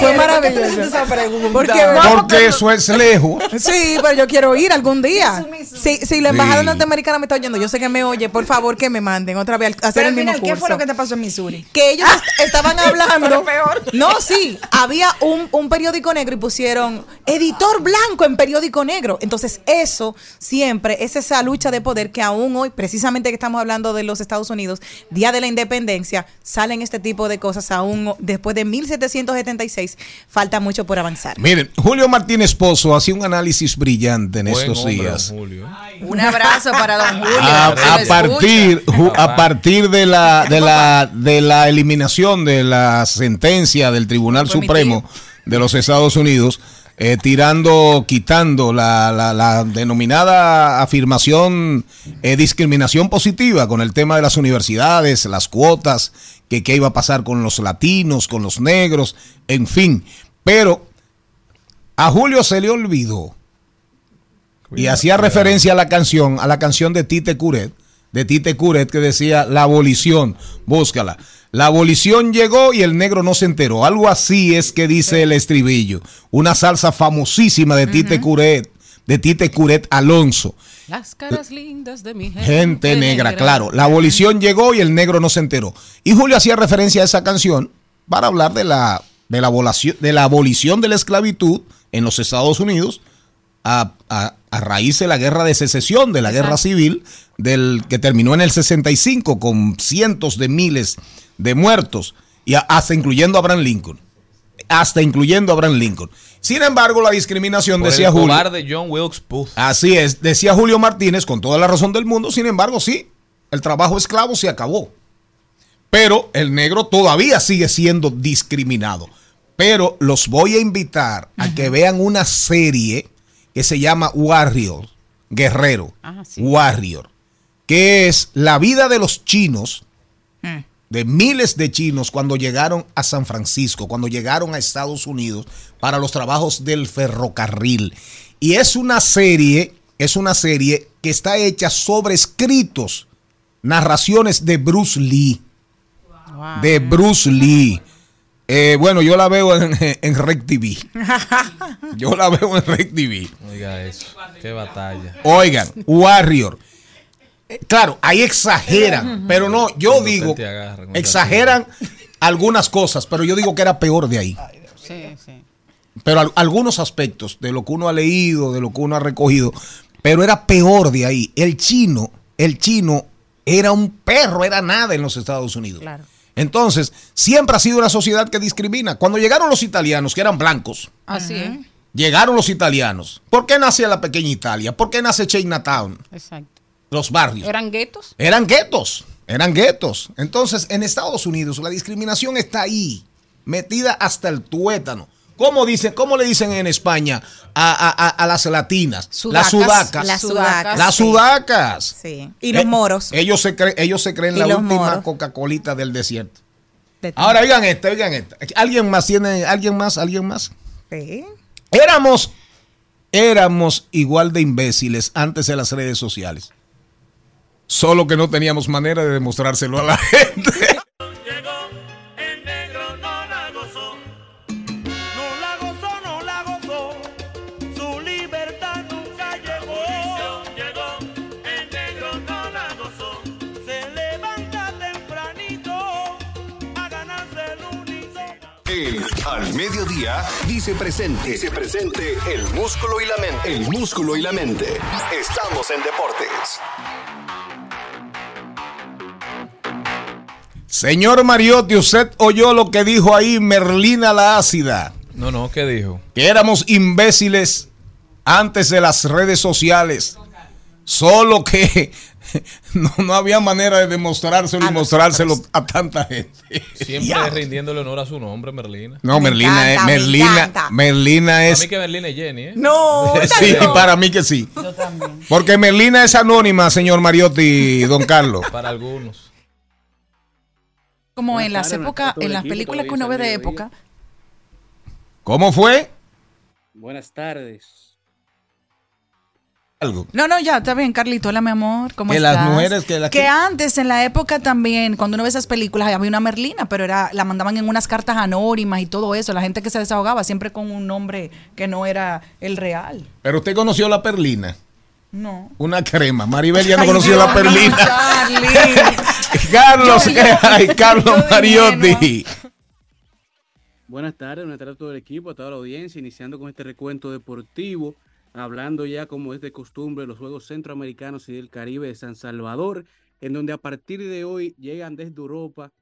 Fue maravilloso. Esa pregunta. Porque, Porque eso es lejos. Sí, pero yo quiero ir algún día. Si, si la embajada Sí. norteamericana me está oyendo, yo sé que me oye, por favor que me manden otra vez a hacer Pero el al mismo final, curso. ¿qué fue lo que te pasó en Missouri? Que ellos est- estaban [LAUGHS] hablando. No, sí, había un, un periódico negro y pusieron editor blanco en periódico negro. Entonces, eso siempre es esa lucha de poder que aún hoy, precisamente que estamos hablando de los Estados Unidos, Día de la Independencia, salen este tipo de cosas aún después de 1776. Falta mucho por avanzar. Miren, Julio Martínez Pozo hacía un análisis brillante en Buen estos hombre, días. Julio. Un abrazo para don Julio. A, lo partir a partir de la de la de la eliminación de la sentencia del Tribunal Supremo de los Estados Unidos eh, tirando quitando la, la- la denominada afirmación eh, discriminación positiva con el tema de las universidades las cuotas que qué iba a pasar con los latinos con los negros en fin. Pero a Julio se le olvidó y hacía referencia a la canción, a la canción de Tite Curet, de Tite Curet que decía la abolición, búscala. La abolición llegó y el negro no se enteró. Algo así es que dice el estribillo. Una salsa famosísima de Tite Curet, de Tite Curet Alonso. Las caras lindas de mi gente, Gente negra, claro. La abolición llegó y el negro no se enteró. Y Julio hacía referencia a esa canción para hablar de la, de la, de la abolición de la esclavitud en los Estados Unidos a, a- a raíz de la guerra de secesión, de la guerra civil, del que terminó en el 65 con cientos de miles de muertos, y a- hasta incluyendo a Abraham Lincoln. Hasta incluyendo a Abraham Lincoln. Sin embargo, la discriminación, Por decía el Julio. cobarde John Wilkes Booth. Así es, decía Julio Martínez con toda la razón del mundo, sin embargo, sí, el trabajo esclavo se acabó. Pero el negro todavía sigue siendo discriminado. Pero los voy a invitar a que vean una serie que se llama Warrior, Guerrero, Ah, sí. Warrior, que es la vida de los chinos, de miles de chinos cuando llegaron a San Francisco, cuando llegaron a Estados Unidos para los trabajos del ferrocarril. Y es una serie, es una serie que está hecha sobre escritos, narraciones de Bruce Lee, de Bruce Lee. Eh, bueno, yo la veo en, [LAUGHS] en Rec TV. [LAUGHS] Yo la veo en Rec TV. Oiga eso. Qué batalla. Oigan, Warrior. Eh, Claro, ahí exageran, pero no, yo Cuando digo, agarra exageran algunas cosas, pero yo digo que era peor de ahí. Sí, sí. Pero al- algunos aspectos de lo que uno ha leído, de lo que uno ha recogido, pero era peor de ahí. El chino, el chino era un perro, era nada en los Estados Unidos. Claro. Entonces, siempre ha sido una sociedad que discrimina. Cuando llegaron los italianos, que eran blancos, Así es. llegaron los italianos. ¿Por qué nace la pequeña Italia? ¿Por qué nace Chinatown? Exacto. Los barrios. ¿Eran guetos? Eran guetos, eran guetos. Entonces, en Estados Unidos la discriminación está ahí, metida hasta el tuétano. ¿Cómo, dicen, cómo le dicen en España a, a- a- a las latinas? Sudacas. Las sudacas. Las sudacas. Las sí. sudacas. Sí. Y los Eh, moros. Ellos se, creen, ellos se creen la última. Coca-Colita del desierto. De- Ahora, oigan esta, oigan esta. ¿Alguien más tiene? ¿Alguien más? ¿Alguien más? Sí. Éramos, éramos igual de imbéciles antes de las redes sociales. Solo que no teníamos manera de demostrárselo a la [LAUGHS] gente. No Mediodía dice presente. Dice presente el músculo y la mente. El músculo y la mente. Estamos en deportes. Señor Mariotti, usted oyó lo que dijo ahí Merlina la ácida. No, no, ¿qué dijo? Que éramos imbéciles antes de las redes sociales. Solo que [LAUGHS] no, no había manera de demostrárselo y mostrárselo a tanta gente. Siempre Ya. rindiéndole honor a su nombre, Merlina. No, Merlina es, me Merlina. Merlina Para es. mí que Merlina es Jenny, ¿eh? No, [LAUGHS] Sí, para mí que sí. Porque Merlina es anónima, señor Mariotti, don Carlos. [LAUGHS] Para algunos. Como en las épocas, en las películas que uno ve de época, ¿Cómo fue? Buenas tardes. Algo. No, no, ya, está bien, Carlito, hola, mi amor, ¿cómo Que estás? las mujeres que las Que que- antes, en la época también, cuando uno ve esas películas, había una Merlina, pero era la mandaban en unas cartas anónimas y todo eso, la gente que se desahogaba siempre con un nombre que no era el real. Pero usted conoció la perlina. No. Una crema. Maribel ya no Ay, conoció Dios la perlina. [LAUGHS] Carlos, Yo- yo- [LAUGHS] ay, Carlos Mariotti. Buenas tardes, buenas tardes a todo el equipo, a toda la audiencia, iniciando con este recuento deportivo, hablando ya como es de costumbre los Juegos Centroamericanos y del Caribe de San Salvador, en donde a partir de hoy llegan desde Europa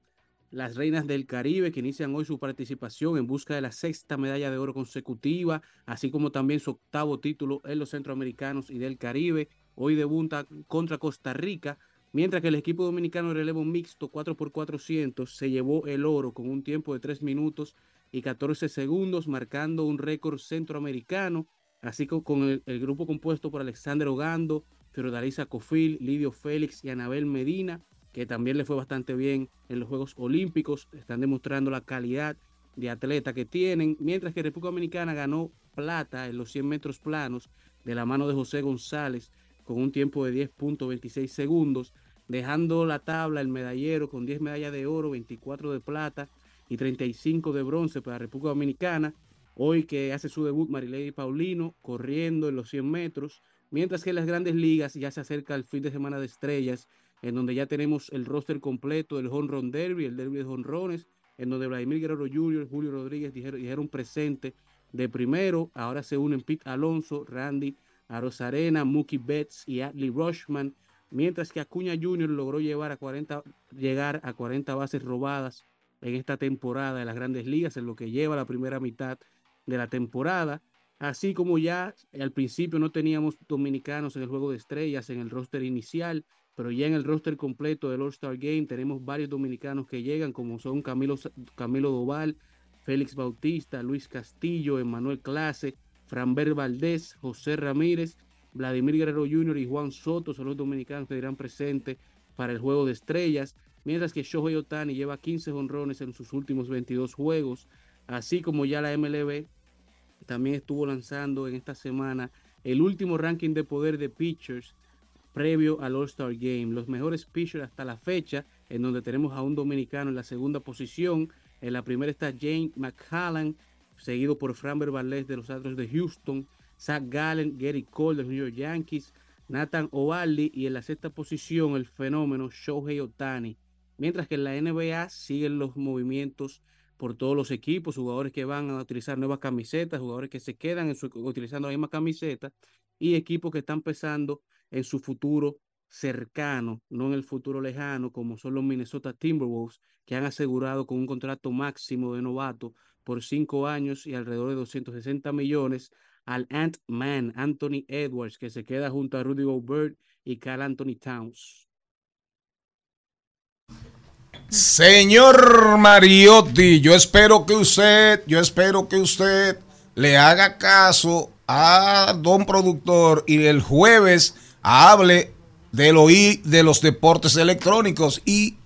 las reinas del Caribe que inician hoy su participación en busca de la sexta medalla de oro consecutiva, así como también su octavo título en los Centroamericanos y del Caribe. Hoy debuta contra Costa Rica, mientras que el equipo dominicano de relevo mixto 4x400 se llevó el oro con un tiempo de 3 minutos y 14 segundos, marcando un récord centroamericano, así como con el, grupo compuesto por Alexander Ogando, Fiordalisa Cofil, Lidio Félix y Anabel Medina, que también le fue bastante bien en los Juegos Olímpicos, están demostrando la calidad de atleta que tienen, mientras que República Dominicana ganó plata en los 100 metros planos de la mano de José González con un tiempo de 10.26 segundos, dejando la tabla el medallero con 10 medallas de oro, 24 de plata y 35 de bronce para República Dominicana. Hoy que hace su debut Marilady Paulino corriendo en los 100 metros, mientras que en las grandes ligas ya se acerca el fin de semana de estrellas, en donde ya tenemos el roster completo del Home Run Derby, el Derby de Honrones, en donde Vladimir Guerrero Jr., Julio Rodríguez dijeron, dijeron presente de primero. Ahora se unen Pete Alonso, Randy Arozarena, Mookie Betts y Adley Rushman, mientras que Acuña Jr. logró llevar a 40, llegar a 40 bases robadas en esta temporada de las grandes ligas, en lo que lleva la primera mitad de la temporada. Así como ya al principio no teníamos dominicanos en el juego de estrellas, en el roster inicial, pero ya en el roster completo del All-Star Game tenemos varios dominicanos que llegan, como son Camilo, Camilo Doval, Félix Bautista, Luis Castillo, Emanuel Clase, Franber Valdés, José Ramírez, Vladimir Guerrero Jr. y Juan Soto son los dominicanos que dirán presente para el juego de estrellas, mientras que Shohei Otani lleva 15 honrones en sus últimos 22 juegos, así como ya la MLB también estuvo lanzando en esta semana el último ranking de poder de pitchers previo al All-Star Game. Los mejores pitchers hasta la fecha, en donde tenemos a un dominicano en la segunda posición. En la primera está Jane McCallan, seguido por Framber Valdez de los Astros de Houston, Zach Gallen, Gary Cole de los New York Yankees, Nathan Ovaldi y en la sexta posición el fenómeno Shohei Otani. Mientras que en la NBA siguen los movimientos por todos los equipos, jugadores que van a utilizar nuevas camisetas, jugadores que se quedan en su- utilizando la misma camiseta y equipos que están pensando en su futuro cercano, no en el futuro lejano, como son los Minnesota Timberwolves, que han asegurado con un contrato máximo de novato por cinco años y alrededor de 260 millones al Ant-Man, Anthony Edwards, que se queda junto a Rudy Gobert y Carl Anthony Towns. Señor Mariotti, yo espero que usted, yo espero que usted le haga caso a don productor y el jueves hable del OI de los deportes electrónicos y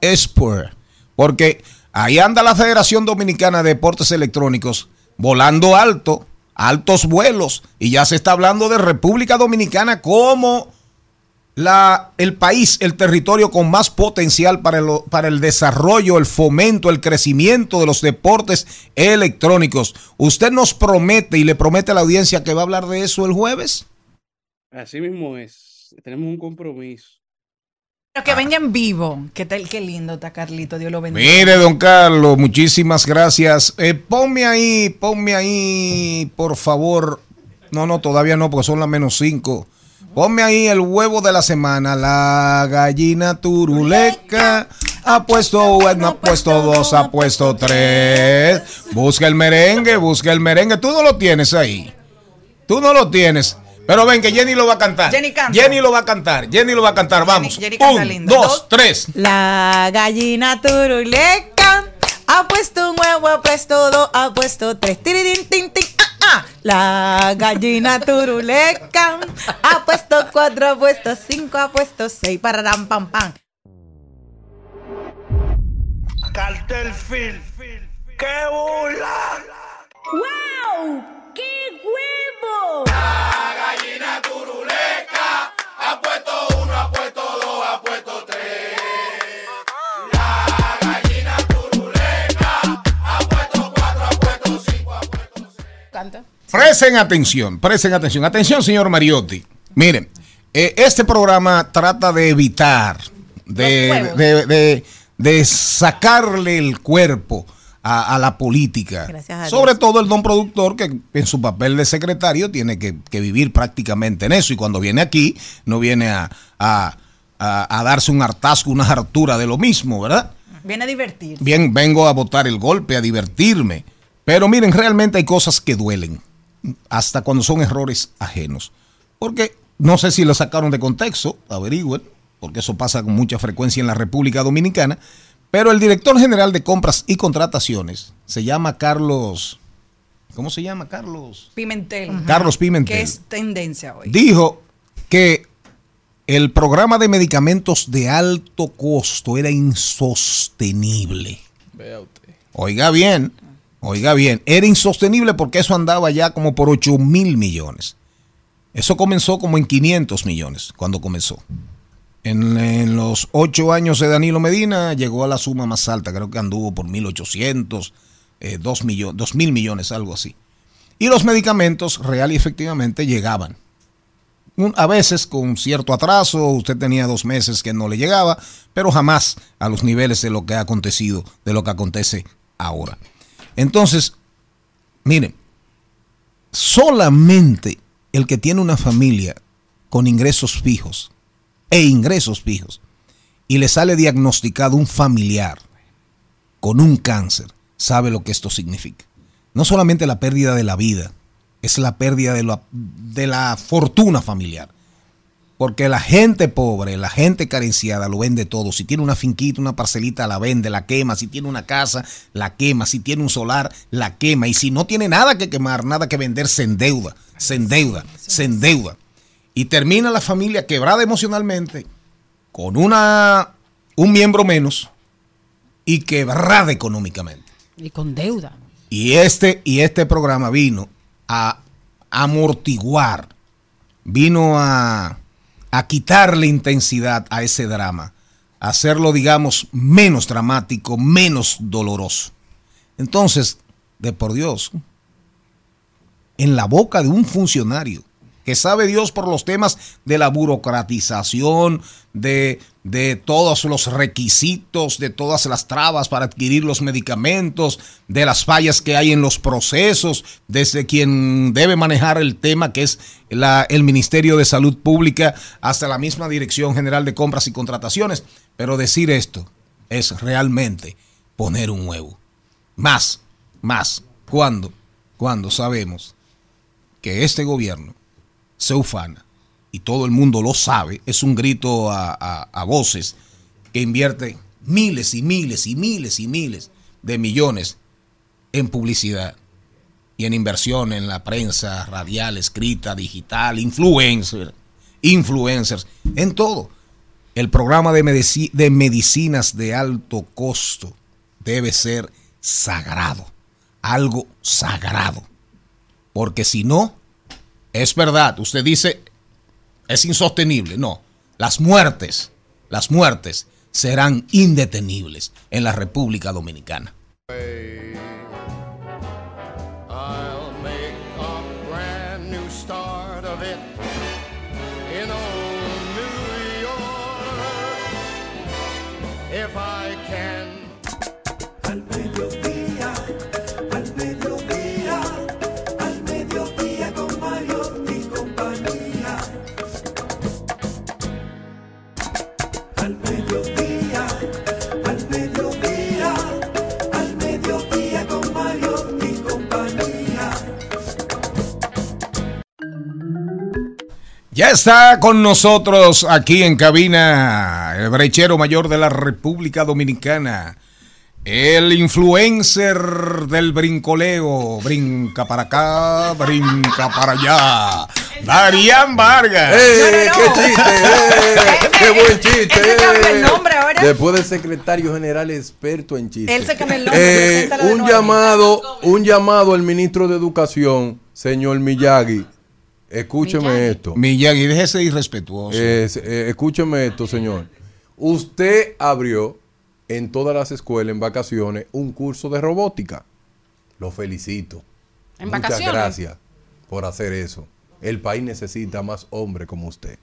Sport. Porque ahí anda la Federación Dominicana de Deportes Electrónicos volando alto, altos vuelos, y ya se está hablando de República Dominicana como la, el país, el territorio con más potencial para el, para el desarrollo, el fomento, el crecimiento de los deportes electrónicos. ¿Usted nos promete y le promete a la audiencia que va a hablar de eso el jueves? Así mismo es, tenemos un compromiso. Pero que venga en vivo. ¿Qué tal? Qué lindo está Carlito. Dios lo bendiga. Mire, don Carlos, muchísimas gracias. Eh, ponme ahí, ponme ahí, por favor. No, no, todavía no, porque son las menos cinco. Ponme ahí el huevo de la semana. La gallina turuleca ha puesto uno, ha puesto dos, ha puesto tres. Busca el merengue, busca el merengue. Tú no lo tienes ahí. Tú no lo tienes. Pero ven que Jenny lo va a cantar. Jenny canta. Jenny lo va a cantar. Jenny lo va a cantar. Vamos. Jenny canta Un, lindo. dos, tres. La gallina turuleca ha puesto un huevo, ha puesto dos, ha puesto tres. Tirirín, tin, tin, ah. La gallina turuleca ha puesto cuatro, ha puesto cinco, ha puesto seis. Pararam, pam, pam. Cartel Film. ¡Qué burla! ¡Wow! ¡Qué huevo! La gallina turuleca ha puesto uno, Presten atención, presten atención. Atención, señor Mariotti. Miren, eh, este programa trata de evitar, de, de, de- de sacarle el cuerpo a, a la política. Gracias a Dios. Sobre todo el don productor que en su papel de secretario tiene que, que vivir prácticamente en eso. Y cuando viene aquí, no viene a, a- darse un hartazgo, una hartura de lo mismo, ¿verdad? Viene a divertir. Bien, vengo a botar el golpe, a divertirme. Pero miren, realmente hay cosas que duelen, hasta cuando son errores ajenos. Porque no sé si lo sacaron de contexto, averigüen, porque eso pasa con mucha frecuencia en la República Dominicana. Pero el director general de compras y contrataciones se llama Carlos. ¿Cómo se llama Carlos? Pimentel. Carlos Pimentel. Que es tendencia hoy. Dijo que el programa de medicamentos de alto costo era insostenible. Vea usted. Oiga bien, oiga bien, era insostenible porque eso andaba ya como por 8 mil millones. Eso comenzó como en 500 millones cuando comenzó. En, los ocho años de Danilo Medina llegó a la suma más alta, creo que anduvo por 1.800, eh, 2 millones, 2 mil millones, algo así. Y los medicamentos real y efectivamente llegaban. A veces con cierto atraso, usted tenía dos meses que no le llegaba, pero jamás a los niveles de lo que ha acontecido, de lo que acontece ahora. Entonces, miren, solamente el que tiene una familia con ingresos fijos e ingresos fijos y le sale diagnosticado un familiar con un cáncer, sabe lo que esto significa. No solamente la pérdida de la vida, es la pérdida de la, de la fortuna familiar. Porque la gente pobre, la gente carenciada lo vende todo. Si tiene una finquita, una parcelita, la vende, la quema. Si tiene una casa, la quema. Si tiene un solar, la quema. Y si no tiene nada que quemar, nada que vender, se endeuda, se endeuda, se endeuda. Y termina la familia quebrada emocionalmente, con una, un miembro menos y quebrada económicamente. Y con deuda. Y este, y este programa vino a amortiguar, vino a, a quitarle intensidad a ese drama, a hacerlo, digamos, menos dramático, menos doloroso. Entonces, de por Dios, en la boca de un funcionario que sabe Dios por los temas de la burocratización, de, de todos los requisitos, de todas las trabas para adquirir los medicamentos, de las fallas que hay en los procesos, desde quien debe manejar el tema que es la- el Ministerio de Salud Pública hasta la misma Dirección General de Compras y Contrataciones. Pero decir esto es realmente poner un huevo. Más, más. ¿Cuándo? Cuando sabemos que este gobierno se ufana, y todo el mundo lo sabe, es un grito a, a- voces, que invierte miles y miles y miles y miles de millones en publicidad y en inversión en la prensa radial, escrita, digital, influencer, influencers, en todo. El programa de, medici- de medicinas de alto costo debe ser sagrado, algo sagrado. Porque si no, es verdad, usted dice, es insostenible. No, las muertes, las muertes serán indetenibles en la República Dominicana. Ya está con nosotros aquí en cabina el brechero mayor de la República Dominicana, el influencer del brincoleo, brinca para acá, brinca para allá, Darían Vargas. ¡Eh, qué chiste! eh, ¡Qué buen chiste! Él se cambia el nombre ahora. Después de secretario general experto en chistes. Él se cambia el nombre. Eh, un llamado, un llamado al ministro de Educación, señor Miyagi. Escúcheme esto. Miyagi, déjese irrespetuoso. Es- eh, escúcheme esto, señor. Usted abrió en todas las escuelas en vacaciones un curso de robótica. Lo felicito. ¿En Muchas vacaciones? gracias por hacer eso. El país necesita más hombres como usted.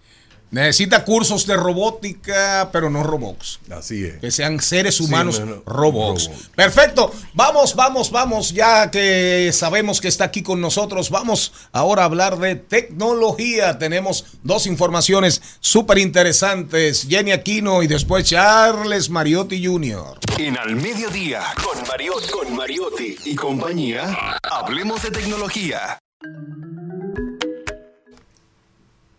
Necesita cursos de robótica, pero no robots. Así es. Que sean seres Sí, humanos no, no, robots. robots. Perfecto. Vamos, vamos, vamos. Ya que sabemos que está aquí con nosotros, vamos ahora a hablar de tecnología. Tenemos dos informaciones súper interesantes. Jenny Aquino y después Charles Mariotti Jr. En Al Mediodía, con Mariotti, con Mariotti y compañía, hablemos de tecnología.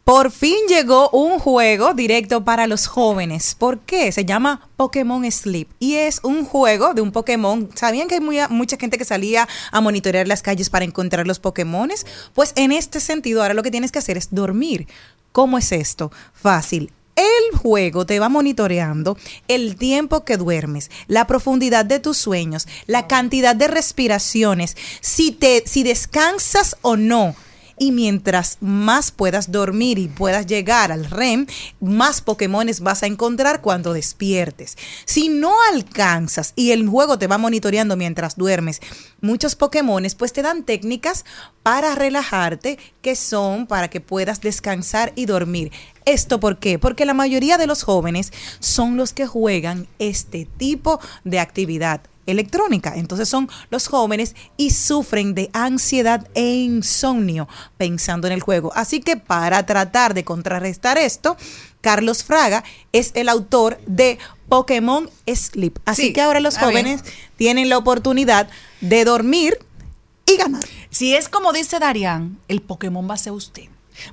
Por fin llegó un juego directo para los jóvenes. ¿Por qué? Se llama Pokémon Sleep y es un juego de un Pokémon. ¿Sabían que hay mucha gente que salía a monitorear las calles para encontrar los Pokémones? Pues en este sentido, ahora lo que tienes que hacer es dormir. ¿Cómo es esto? Fácil. El juego te va monitoreando el tiempo que duermes, la profundidad de tus sueños, la cantidad de respiraciones, si te si descansas o no. Y mientras más puedas dormir y puedas llegar al REM, más Pokémones vas a encontrar cuando despiertes. Si no alcanzas y el juego te va monitoreando mientras duermes, muchos Pokémones pues te dan técnicas para relajarte que son para que puedas descansar y dormir. ¿Esto por qué? Porque la mayoría de los jóvenes son los que juegan este tipo de actividad electrónica. Entonces son los jóvenes y sufren de ansiedad e insomnio pensando en el juego. Así que para tratar de contrarrestar esto, Carlos Fraga es el autor de Pokémon Sleep. Así Sí, que ahora los bien. jóvenes tienen la oportunidad de dormir y ganar. Si es como dice Darían, el Pokémon va a ser usted.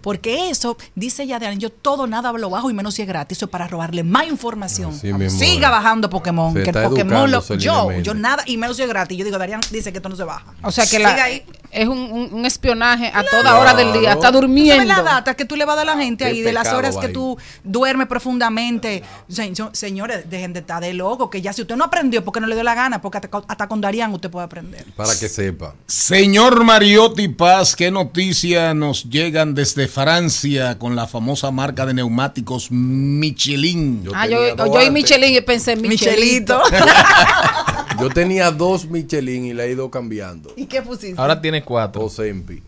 Porque eso, dice ya Darían, yo todo nada lo bajo y menos si es gratis. Eso es para robarle más información. Mismo Siga bajando Pokémon. Se que el está Pokémon lo. Yo, yo nada y menos si es gratis. Yo digo, Darían dice que esto no se baja. O sea que la, es un, un- un espionaje a toda hora del día. Está ¿Tú durmiendo. sabes la data que tú le vas a dar a la gente Qué ahí de las horas que ahí. tú duermes profundamente? Se- señores, dejen de estar de loco, que ya si usted no aprendió porque no le dio la gana, porque hasta, hasta con Darían usted puede aprender. Para que sepa. Señor Mariotti Paz, ¿qué noticias nos llegan desde Francia con la famosa marca de neumáticos Michelin? Ah, yo, yo y Michelin y pensé en Michelito. [LAUGHS] Yo tenía dos Michelin y la he ido cambiando. ¿Y qué pusiste? Ahora tienes cuatro. Dos Empi.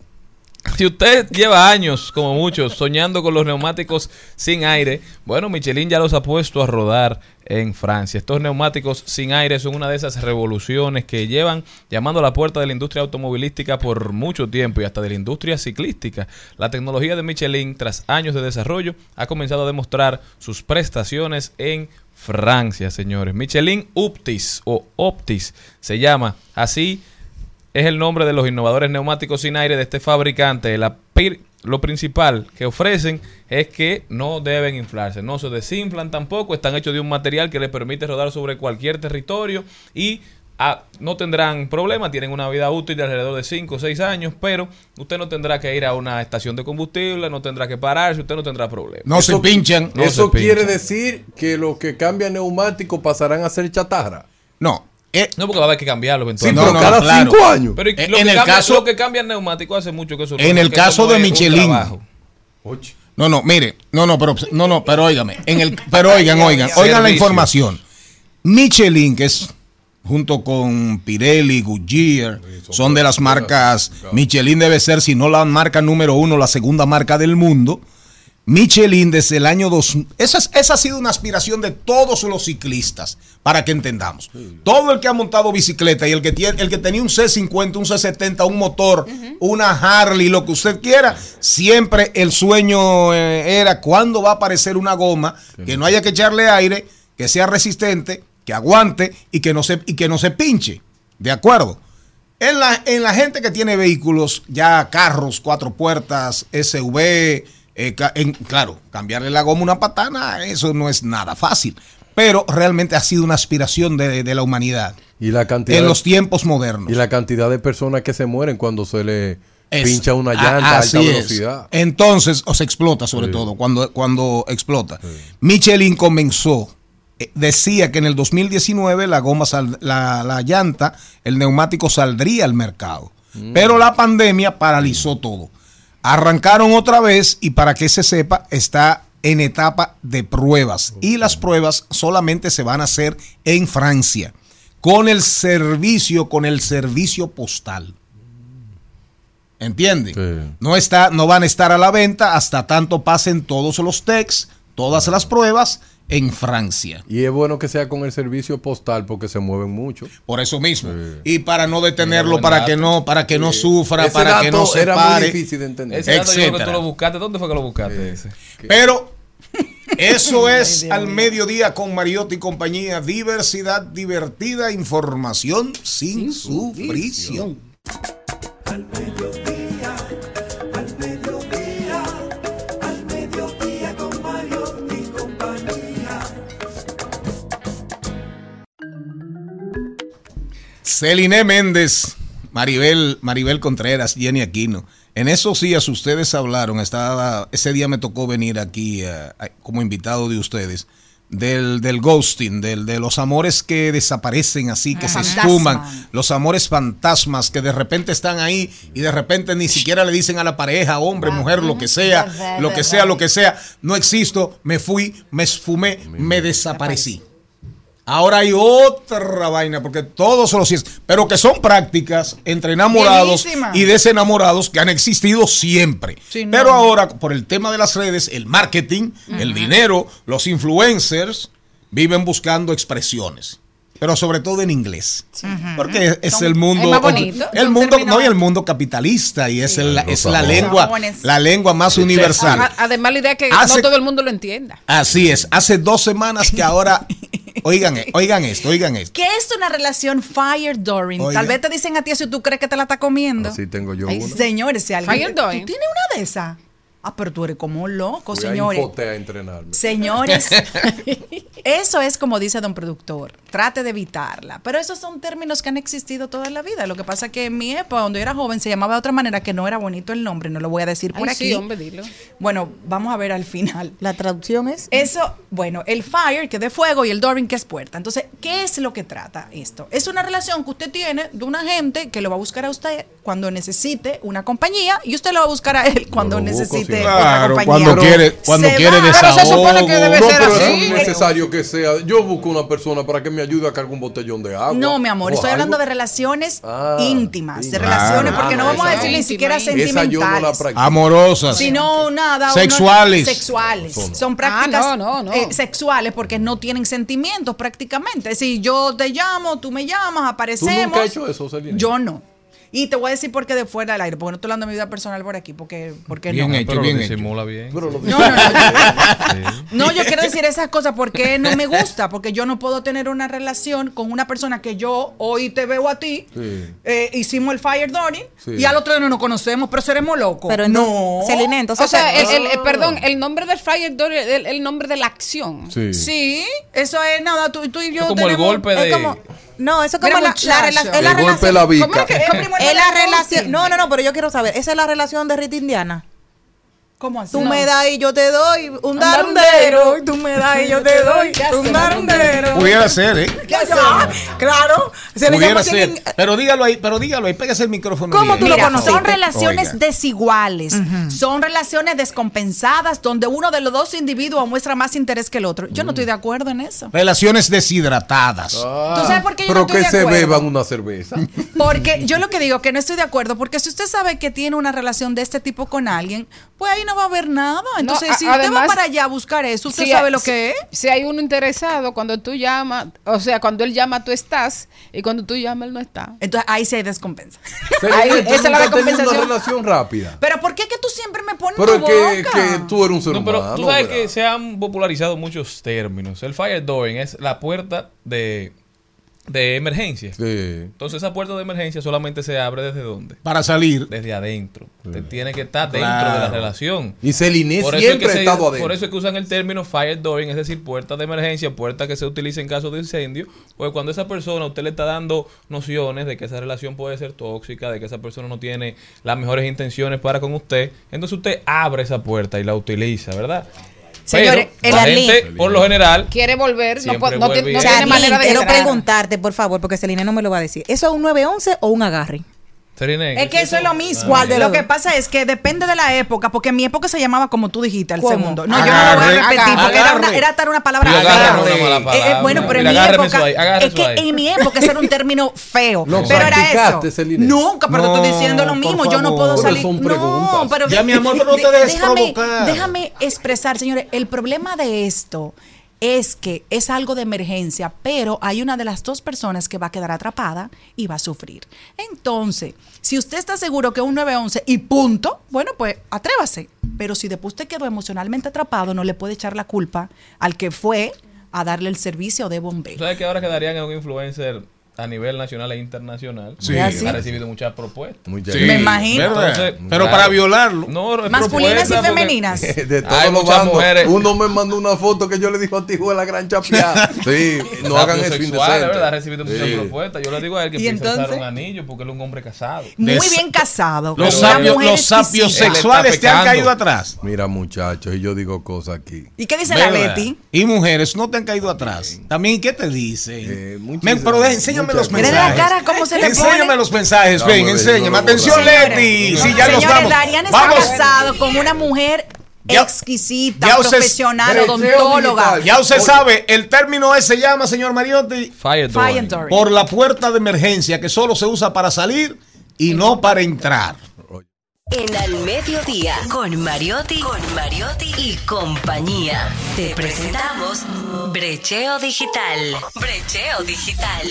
Si usted lleva años, como muchos, soñando con los neumáticos sin aire, bueno, Michelin ya los ha puesto a rodar en Francia. Estos neumáticos sin aire son una de esas revoluciones que llevan llamando a la puerta de la industria automovilística por mucho tiempo y hasta de la industria ciclística. La tecnología de Michelin, tras años de desarrollo, ha comenzado a demostrar sus prestaciones en Francia, señores. Michelin Optis o Optis se llama así es el nombre de los innovadores neumáticos sin aire de este fabricante. La pir- lo principal que ofrecen es que no deben inflarse, no se desinflan tampoco, están hechos de un material que les permite rodar sobre cualquier territorio y ah, no tendrán problema, tienen una vida útil de alrededor de 5 o 6 años, pero usted no tendrá que ir a una estación de combustible, no tendrá que pararse, usted no tendrá problema. No se pinchan. No Eso se pinchan. quiere decir que los que cambian neumáticos pasarán a ser chatarra. No. No, porque va a haber que cambiarlo Sí, pero cada cinco años. Pero En- lo que el cambia- caso- lo que cambia el neumático hace mucho que eso En no- el caso no de Michelin. No, no, mire, no, no, pero no, no, pero óigame, en el pero oigan, [LAUGHS] oigan, oigan la información. Michelin, que es junto con Pirelli, Goodyear, son de las marcas. Michelin debe ser, si no la marca número uno, la segunda marca del mundo. Michelin desde el año 2000. Esa, es- esa ha sido una aspiración de todos los ciclistas, para que entendamos. Todo el que ha montado bicicleta y el que, tiene, el que tenía un C50, un C70, un motor, una Harley, lo que usted quiera, siempre el sueño eh, era cuándo va a aparecer una goma que no haya que echarle aire, que sea resistente, que aguante y que no se, y que no se pinche. ¿De acuerdo? En la, en la gente que tiene vehículos, ya carros, cuatro puertas, SUV, eh, en- claro, cambiarle la goma a una patana, eso no es nada fácil. Pero realmente ha sido una aspiración de, de la humanidad Y la cantidad en de- los tiempos modernos. Y la cantidad de personas que se mueren cuando se le Es- pincha una llanta a alta es. velocidad. Entonces, o se explota sobre Sí. todo, cuando, cuando explota. Michelin comenzó, eh, decía que en el 2019 la goma, sal- la, la llanta, el neumático saldría al mercado. Mm. Pero la pandemia paralizó todo. Arrancaron otra vez y para que se sepa, está en etapa de pruebas. Y las pruebas solamente se van a hacer en Francia, con el servicio, con el servicio postal. ¿Entienden? No, está, no van a estar a la venta hasta tanto pasen todos los techs, todas las pruebas en Francia. Y es bueno que sea con el servicio postal porque se mueven mucho. Por eso mismo. Y para no detenerlo, para que no, para que no sufra, Ese para que no se era muy pare, difícil de entender. Ese dato yo creo que tú lo buscaste. ¿Dónde fue que lo buscaste ese? Pero eso [LAUGHS] es al mediodía con Mariotti y compañía. Diversidad divertida, información sin, sufrición. Al mediodía, Celine Méndez, Maribel, Maribel Contreras, Jenny Aquino. En esos días ustedes hablaron, estaba, ese día me tocó venir aquí eh, a- como invitado de ustedes, del, del ghosting, del, de los amores que desaparecen así, que se esfuman, los amores fantasmas que de repente están ahí y de repente ni siquiera le dicen a la pareja, hombre, mujer, lo que sea, lo que sea, lo que sea, no existo, me fui, me esfumé, me desaparecí. Ahora hay otra vaina, porque todos los días, pero que son prácticas entre enamorados Bienísima. y desenamorados que han existido siempre. Sí, no, pero ahora, por el tema de las redes, el marketing, el dinero, los influencers viven buscando expresiones. Pero sobre todo en inglés. Porque es Son- el mundo. es más bonito. El Son mundo, términos- no, y el mundo capitalista. Y es, el- Los es la lengua, la lengua más universal. A- Además, la idea es que Hace- no todo el mundo lo entienda. Así es. Hace dos semanas que ahora. [LAUGHS] Oigan, eh, oigan esto, oigan esto. ¿Qué es una relación fire during? Oiga. Tal vez te dicen a ti si tú crees que te la está comiendo. Así tengo yo Ay, una. señores, si alguien. Fire ¿Tú tienes una de esas? Ah, pero tú eres como un loco, Voy señores. A entrenarme. Señores, [LAUGHS] eso es como dice don productor, trate de evitarla. Pero esos son términos que han existido toda la vida. Lo que pasa es que en mi época, cuando yo era joven, se llamaba de otra manera que no era bonito el nombre, no lo voy a decir por Ay, aquí. sí, hombre, dilo. Bueno, vamos a ver al final. La traducción es. Eso, bueno, el fire, que es de fuego, y el during, que es puerta. Entonces, ¿qué es lo que trata esto? Es una relación que usted tiene de una gente que lo va a buscar a usted cuando necesite una compañía y usted lo va a buscar a él cuando busco, sí. Claro, cuando quiere, cuando se quiere va. Pero se supone que desahogo. debe No, ser pero así. no es necesario que sea. Yo busco una persona para que me ayude a cargar un botellón de agua. No, mi amor, estoy algo. hablando de relaciones Ah, íntimas, de claro. relaciones, porque no Ah, vamos a decir ni siquiera no sentimentales. practico. Amorosas. Sino nada. uno- Sexuales. sexuales. Son. Son, prácticas Ah, no, no, no. eh, sexuales porque no tienen sentimientos prácticamente. Si yo te llamo, tú me llamas, ¿Tú aparecemos. nunca has hecho eso, Celina? Yo no. Y te voy a decir por qué de fuera del aire, porque no estoy hablando de mi vida personal por aquí, porque, porque Bien no. hecho, Pero bien lo hecho. disimula bien. Pero lo- No, no, no. No, yo quiero decir esas cosas porque no me gusta, porque yo no puedo tener una relación con una persona que yo hoy te veo a ti, Sí. eh, hicimos el fire Dory Sí. y al otro día no nos conocemos, pero seremos locos. Pero no. Celine, entonces, O sea, el, el- Ah. el- perdón, el nombre del fire es el, el nombre de la acción. Sí. Sí, eso es nada, tú, tú y yo Es como el tenemos- golpe es de. como- no, eso es como Mira, la, la, rela- es la relación. la ¿Cómo bica. es que es la relación. No, no, no, pero yo quiero saber. Esa es la relación de Rita Indiana. ¿Cómo así? Tú No. me das y yo te doy un darundero. tú me das y yo te [LAUGHS] doy ¿Qué un darundero. Pudiera ser, ¿eh? Claro. Se le Pudiera ser. en- Pero dígalo ahí, pero dígalo ahí, pégase el micrófono. ¿Cómo bien. tú lo conociste? son relaciones Oiga. desiguales, son relaciones descompensadas donde uno de los dos individuos muestra más interés que el otro. Yo no estoy de acuerdo en eso. Relaciones deshidratadas. Ah, ¿Tú sabes por qué yo Pero no estoy que de se acuerdo? beban una cerveza. [LAUGHS] Porque yo lo que digo que no estoy de acuerdo, porque si usted sabe que tiene una relación de este tipo con alguien, pues ahí no va a haber nada. Entonces, a- si usted va además, para allá a buscar eso, usted Si- sabe lo si- que es. Si hay uno interesado, cuando tú llamas, o sea, cuando él llama, tú estás, y cuando tú llamas, él no está. Entonces ahí hay descompensa. [LAUGHS] Ahí- ¿tú esa es la recompensación. una relación rápida. Pero ¿por qué que tú siempre me pones Pero tu es que, boca? que tú eres un ser No, pero tú sabes ¿verdad? que se han popularizado muchos términos. El fire dooring es la puerta de, de emergencia. Sí. Entonces esa puerta de emergencia solamente se abre desde dónde? Para salir. Desde adentro. Usted tiene que estar dentro Claro. de la relación. Y Celine Por es siempre que ha se- estado adentro. por eso es que usan el término fire dooring, es decir, puerta de emergencia, puerta que se utiliza en caso de incendio. Pues cuando esa persona, usted le está dando nociones de que esa relación puede ser tóxica, de que esa persona no tiene las mejores intenciones para con usted, entonces usted abre esa puerta y la utiliza, ¿verdad? Señores, Pero el la gente, por lo general, Quiere volver, no, no, tiene manera de quiero entrar. preguntarte, por favor, porque Celine no me lo va a decir. ¿Eso es un 911 o un agarre? Es que eso es lo mismo. ¿Cuál de lo que pasa es que depende de la época, porque en mi época se llamaba como tú dijiste, al ¿Cómo? segundo. No, yo no Agarre. lo voy a repetir, Agarre. porque era, una, era tal una palabra agarre no una mala Eh, eh, palabra. bueno, pero en mi época, ahí, es que ahí. en mi época ese era un término [LAUGHS] feo. Lo pero era eso. Nunca, pero te estoy No, diciendo lo mismo. Yo no puedo salir. son No, pero Ya, mi amor, pero no te de- dejes déjame, provocar. déjame expresar, señores. El problema de esto es que es algo de emergencia, pero hay una de las dos personas que va a quedar atrapada y va a sufrir. Entonces, si usted está seguro que es un 911 y punto, bueno, pues atrévase. Pero si después usted quedó emocionalmente atrapado, no le puede echar la culpa al que fue a darle el servicio de ¿tú bombeo. sabes que ahora quedarían en un influencer a nivel nacional e internacional? Sí. Ha recibido muchas propuestas. Muchas Sí, Me imagino. Pero claro. para violarlo. No, Masculinas y femeninas. [LAUGHS] De todos Hay los muchas bandos. mujeres. Uno me mandó una foto que yo le dijo a ti, de la gran chapeada. [LAUGHS] Sí, no hagan eso indecente. ¿verdad? Ha recibido muchas propuestas. Yo le digo a él que ¿Y empiece a usar entonces? un anillo porque él es un hombre casado. Muy Des- bien casado. Los mujer los sapios sexuales te han caído atrás. Mira, muchachos, y yo digo cosas aquí. ¿Y qué dice la. Leti? Y mujeres no te han caído atrás. También, ¿qué te dicen? Eh, pero de- enséñame los mensajes. Mira la cara cómo se le Enséñame pone. los mensajes, ven, enséñame. no lo Atención. Leti. Señores, Sí, ya nos señores, vamos. Darían está Vamos. casado con una mujer Ya- exquisita, ya usted- profesional, odontóloga. Ya usted sabe, el término ese se llama, señor Mariotti, Fire. Dory. por la puerta de emergencia, que solo se usa para salir y no para entrar. En Al Mediodía, con Mariotti, con Mariotti y compañía. Te presentamos Brecheo Digital. Brecheo Digital.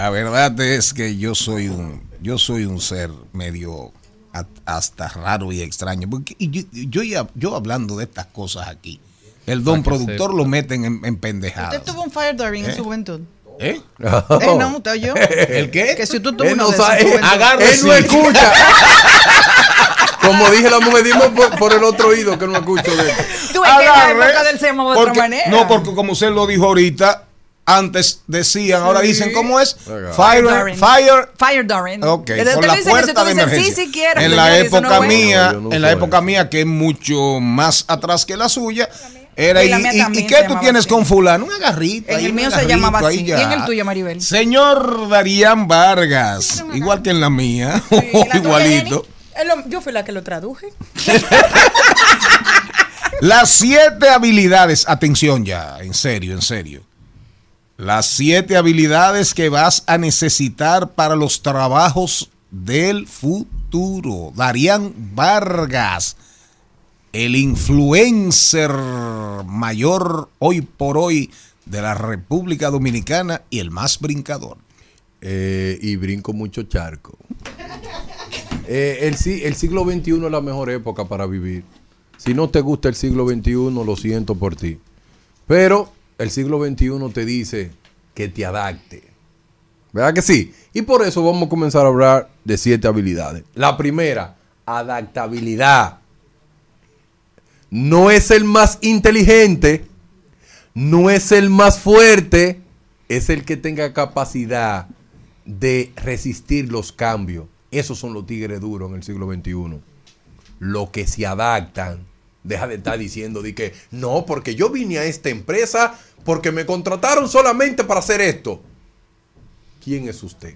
La verdad es que yo soy un, yo soy un ser medio a- hasta raro y extraño. Porque y yo, yo, ya- yo hablando de estas cosas aquí, el don productor lo meten en, en pendejadas. Usted tuvo un fire during en ¿Eh? su juventud. ¿Eh? Eh, no, [LAUGHS] usted oyó. ¿El qué? Que si tú tuvo Él uno no su él, él no escucha. [LAUGHS] Como dije la mujer, dime por, por el otro oído que no escucho de Tú ves que en la época del se de otra manera. No, porque como usted lo dijo ahorita, antes decían, ahora dicen, ¿cómo es? Fire, fire, Fire during. Ok, te la puerta tú de dices, emergencia. Sí, sí quiero. en la no época mía, No, yo no en la época eso. mía que es mucho más atrás que la suya, era Y y, la mía y- también ¿y se qué tú tienes así. con fulano? Un agarrito. En el mío se llamaba así. ya. ¿Y en el tuyo, Maribel? Señor Darían Vargas, igual que en la mía, ¿Y [LAUGHS] la tuya, igualito. Yo fui la que lo traduje. [LAUGHS] Las siete habilidades, atención ya, en serio, en serio. Las siete habilidades que vas a necesitar para los trabajos del futuro. Darían Vargas, el influencer mayor hoy por hoy de la República Dominicana y el más brincador. Eh, y brinco mucho charco. Eh, el, si- el siglo XXI es la mejor época para vivir. Si no te gusta el siglo XXI, lo siento por ti. Pero el siglo XXI te dice que te adapte. ¿Verdad que sí? Y por eso vamos a comenzar a hablar de siete habilidades. La primera, adaptabilidad. No es el más inteligente, no es el más fuerte, es el que tenga capacidad de resistir los cambios. Esos son los tigres duros en el siglo XXI. Los que se adaptan. Deja de estar diciendo de que no, porque yo vine a esta empresa porque me contrataron solamente para hacer esto. ¿Quién es usted?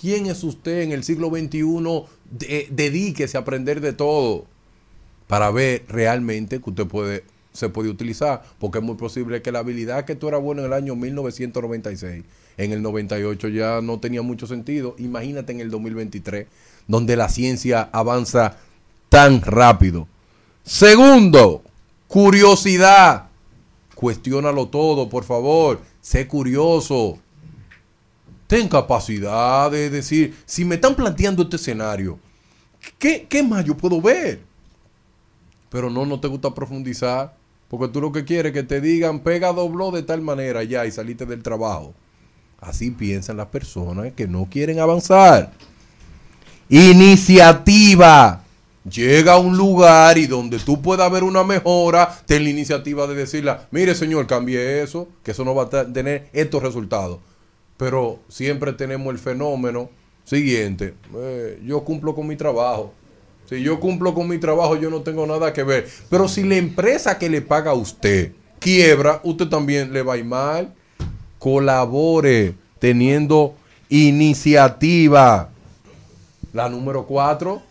¿Quién es usted en el siglo XXI? De- dedíquese a aprender de todo para ver realmente que usted puede se puede utilizar, porque es muy posible que la habilidad que tú eras bueno en el año 1996, en el 98 ya no tenía mucho sentido. Imagínate en el 2023, donde la ciencia avanza tan rápido. Segundo, curiosidad. Cuestiónalo todo, por favor. Sé curioso. Ten capacidad de decir, si me están planteando este escenario, ¿qué, qué más yo puedo ver? Pero no, no te gusta profundizar. Porque tú lo que quieres es que te digan, pega dobló de tal manera ya y saliste del trabajo. Así piensan las personas que no quieren avanzar. Iniciativa. Llega a un lugar y donde tú puedas ver una mejora, ten la iniciativa de decirle, mire señor, cambie eso, que eso no va a tener estos resultados. Pero siempre tenemos el fenómeno siguiente, eh, yo cumplo con mi trabajo. Si yo cumplo con mi trabajo, yo no tengo nada que ver. Pero si la empresa que le paga a usted quiebra, usted también le va a ir mal. Colabore teniendo iniciativa. La número cuatro,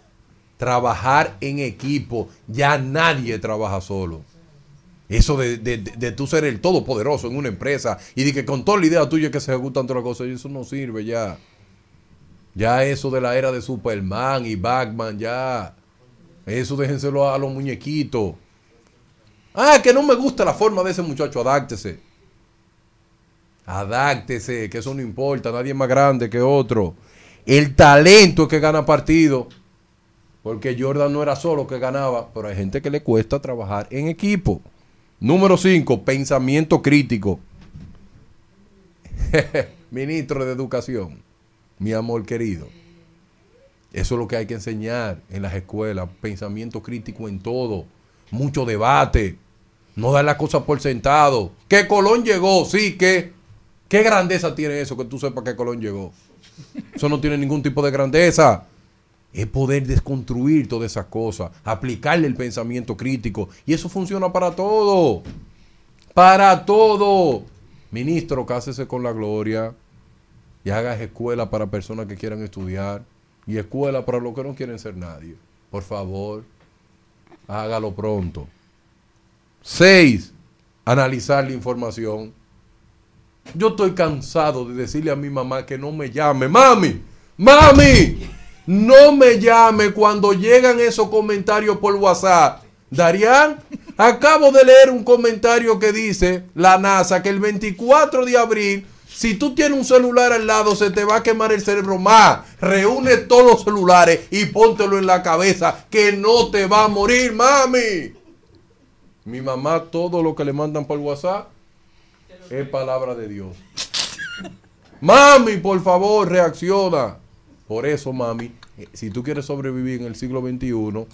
trabajar en equipo. Ya nadie trabaja solo. Eso de, de, de- tú ser el todopoderoso en una empresa y de que con toda la idea tuya que se ejecutan todas las cosas, eso no sirve ya. Ya eso de la era de Superman y Batman, ya. Eso déjenselo a los muñequitos. Ah, que no me gusta la forma de ese muchacho, adáctese. Adáctese, que eso no importa, nadie es más grande que otro. El talento es que gana partido. Porque Jordan no era solo que ganaba, pero hay gente que le cuesta trabajar en equipo. Número 5, pensamiento crítico. [LAUGHS] Ministro de Educación, mi amor querido. Eso es lo que hay que enseñar en las escuelas. Pensamiento crítico en todo. Mucho debate. No dar las cosas por sentado. Que Colón llegó, sí, que. ¿Qué grandeza tiene eso que tú sepas que Colón llegó? Eso no tiene ningún tipo de grandeza. Es poder desconstruir todas esas cosas, aplicarle el pensamiento crítico. Y eso funciona para todo. Para todo. Ministro, cásese con la gloria y hagas escuela para personas que quieran estudiar y escuela para los que no quieren ser nadie. Por favor, hágalo pronto. Seis, analizar la información. Yo estoy cansado de decirle a mi mamá que no me llame. Mami, mami, no me llame cuando llegan esos comentarios por WhatsApp. Darían, acabo de leer un comentario que dice la NASA que el 24 de abril, si tú tienes un celular al lado, se te va a quemar el cerebro más. Reúne todos los celulares y póntelo en la cabeza que no te va a morir, mami. Mi mamá, todo lo que le mandan por WhatsApp es palabra de Dios. Mami, por favor, reacciona. Por eso, mami, eh, si tú quieres sobrevivir en el siglo XXI,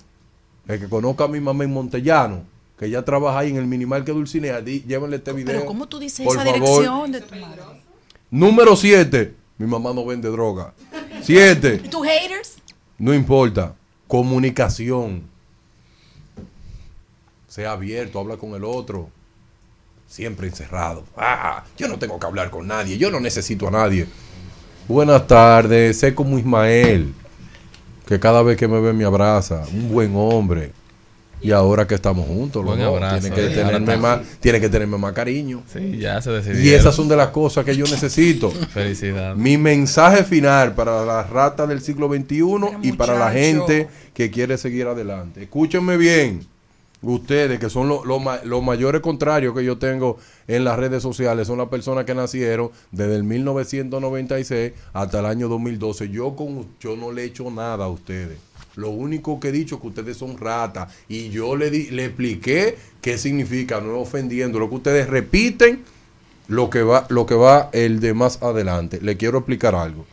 el que conozca a mi mamá en Montellano, que ya trabaja ahí en el minimal que Dulcinea, di- llévenle este video. Pero ¿cómo tú dices esa favor. dirección de tu madre? Número 7. Mi mamá no vende droga. 7. ¿Y tus haters? No importa. Comunicación. Sea abierto, habla con el otro. Siempre encerrado. Ah, yo no tengo que hablar con nadie. Yo no necesito a nadie. Buenas tardes. Sé como Ismael. Que cada vez que me ve me abraza. Un buen hombre. Y ahora que estamos juntos, Buen abrazo, tiene que, eh. tenerme más, tiene que tenerme más cariño. Sí, ya se decidió. Y esas son de las cosas que yo necesito. Felicidades. Mi mensaje final para las ratas del siglo XXI y para la gente que quiere seguir adelante. Escúchenme bien, ustedes que son lo- lo ma- los mayores contrarios que yo tengo en las redes sociales, son las personas que nacieron desde el 1996 hasta el año 2012. Yo, con, yo no le he hecho nada a ustedes. Lo único que he dicho es que ustedes son ratas y yo le, le expliqué qué significa, no ofendiendo. Lo que ustedes repiten lo que va, lo que va el de más adelante. Le quiero explicar algo.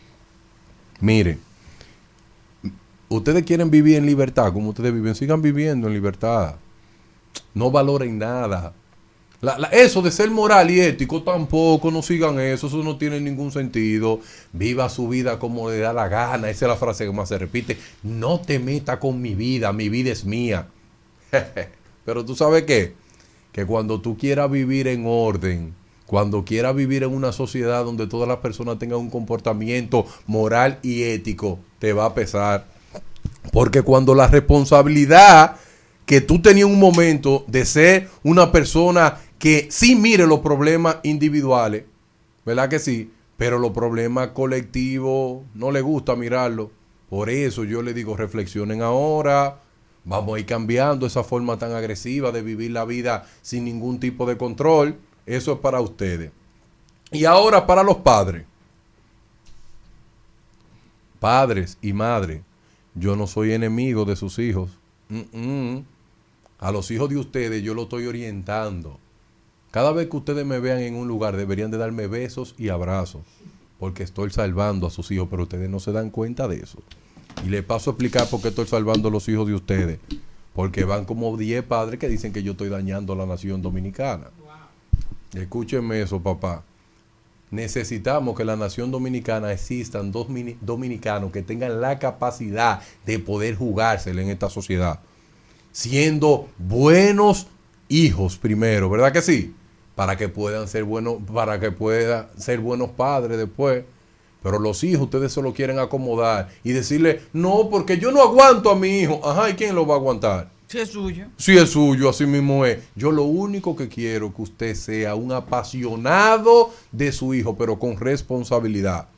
Mire, ustedes quieren vivir en libertad, como ustedes viven, sigan viviendo en libertad. No valoren nada. Eso de ser moral y ético tampoco, no sigan eso, eso no tiene ningún sentido. Viva su vida como le da la gana, esa es la frase que más se repite. No te metas con mi vida, mi vida es mía. [LAUGHS] Pero tú sabes qué? Que cuando tú quieras vivir en orden, cuando quieras vivir en una sociedad donde todas las personas tengan un comportamiento moral y ético, te va a pesar. Porque cuando la responsabilidad que tú tenías un momento de ser una persona que sí mire los problemas individuales, ¿verdad que sí? Pero los problemas colectivos no le gusta mirarlo. Por eso yo le digo, reflexionen ahora, vamos a ir cambiando esa forma tan agresiva de vivir la vida sin ningún tipo de control. Eso es para ustedes. Y ahora para los padres. Padres y madres, yo no soy enemigo de sus hijos. A los hijos de ustedes yo lo estoy orientando. Cada vez que ustedes me vean en un lugar deberían de darme besos y abrazos. Porque estoy salvando a sus hijos, pero ustedes no se dan cuenta de eso. Y le paso a explicar por qué estoy salvando a los hijos de ustedes. Porque van como 10 padres que dicen que yo estoy dañando a la nación dominicana. Escúchenme eso, papá. Necesitamos que en la nación dominicana existan dos mini- dominicanos que tengan la capacidad de poder jugársela en esta sociedad. Siendo buenos hijos primero, ¿verdad que sí? Para que puedan ser buenos, para que puedan ser buenos padres después. Pero los hijos ustedes se lo quieren acomodar y decirle, no, porque yo no aguanto a mi hijo. Ajá, ¿y quién lo va a aguantar? Si es suyo. Si es suyo, así mismo es. Yo lo único que quiero es que usted sea un apasionado de su hijo, pero con responsabilidad.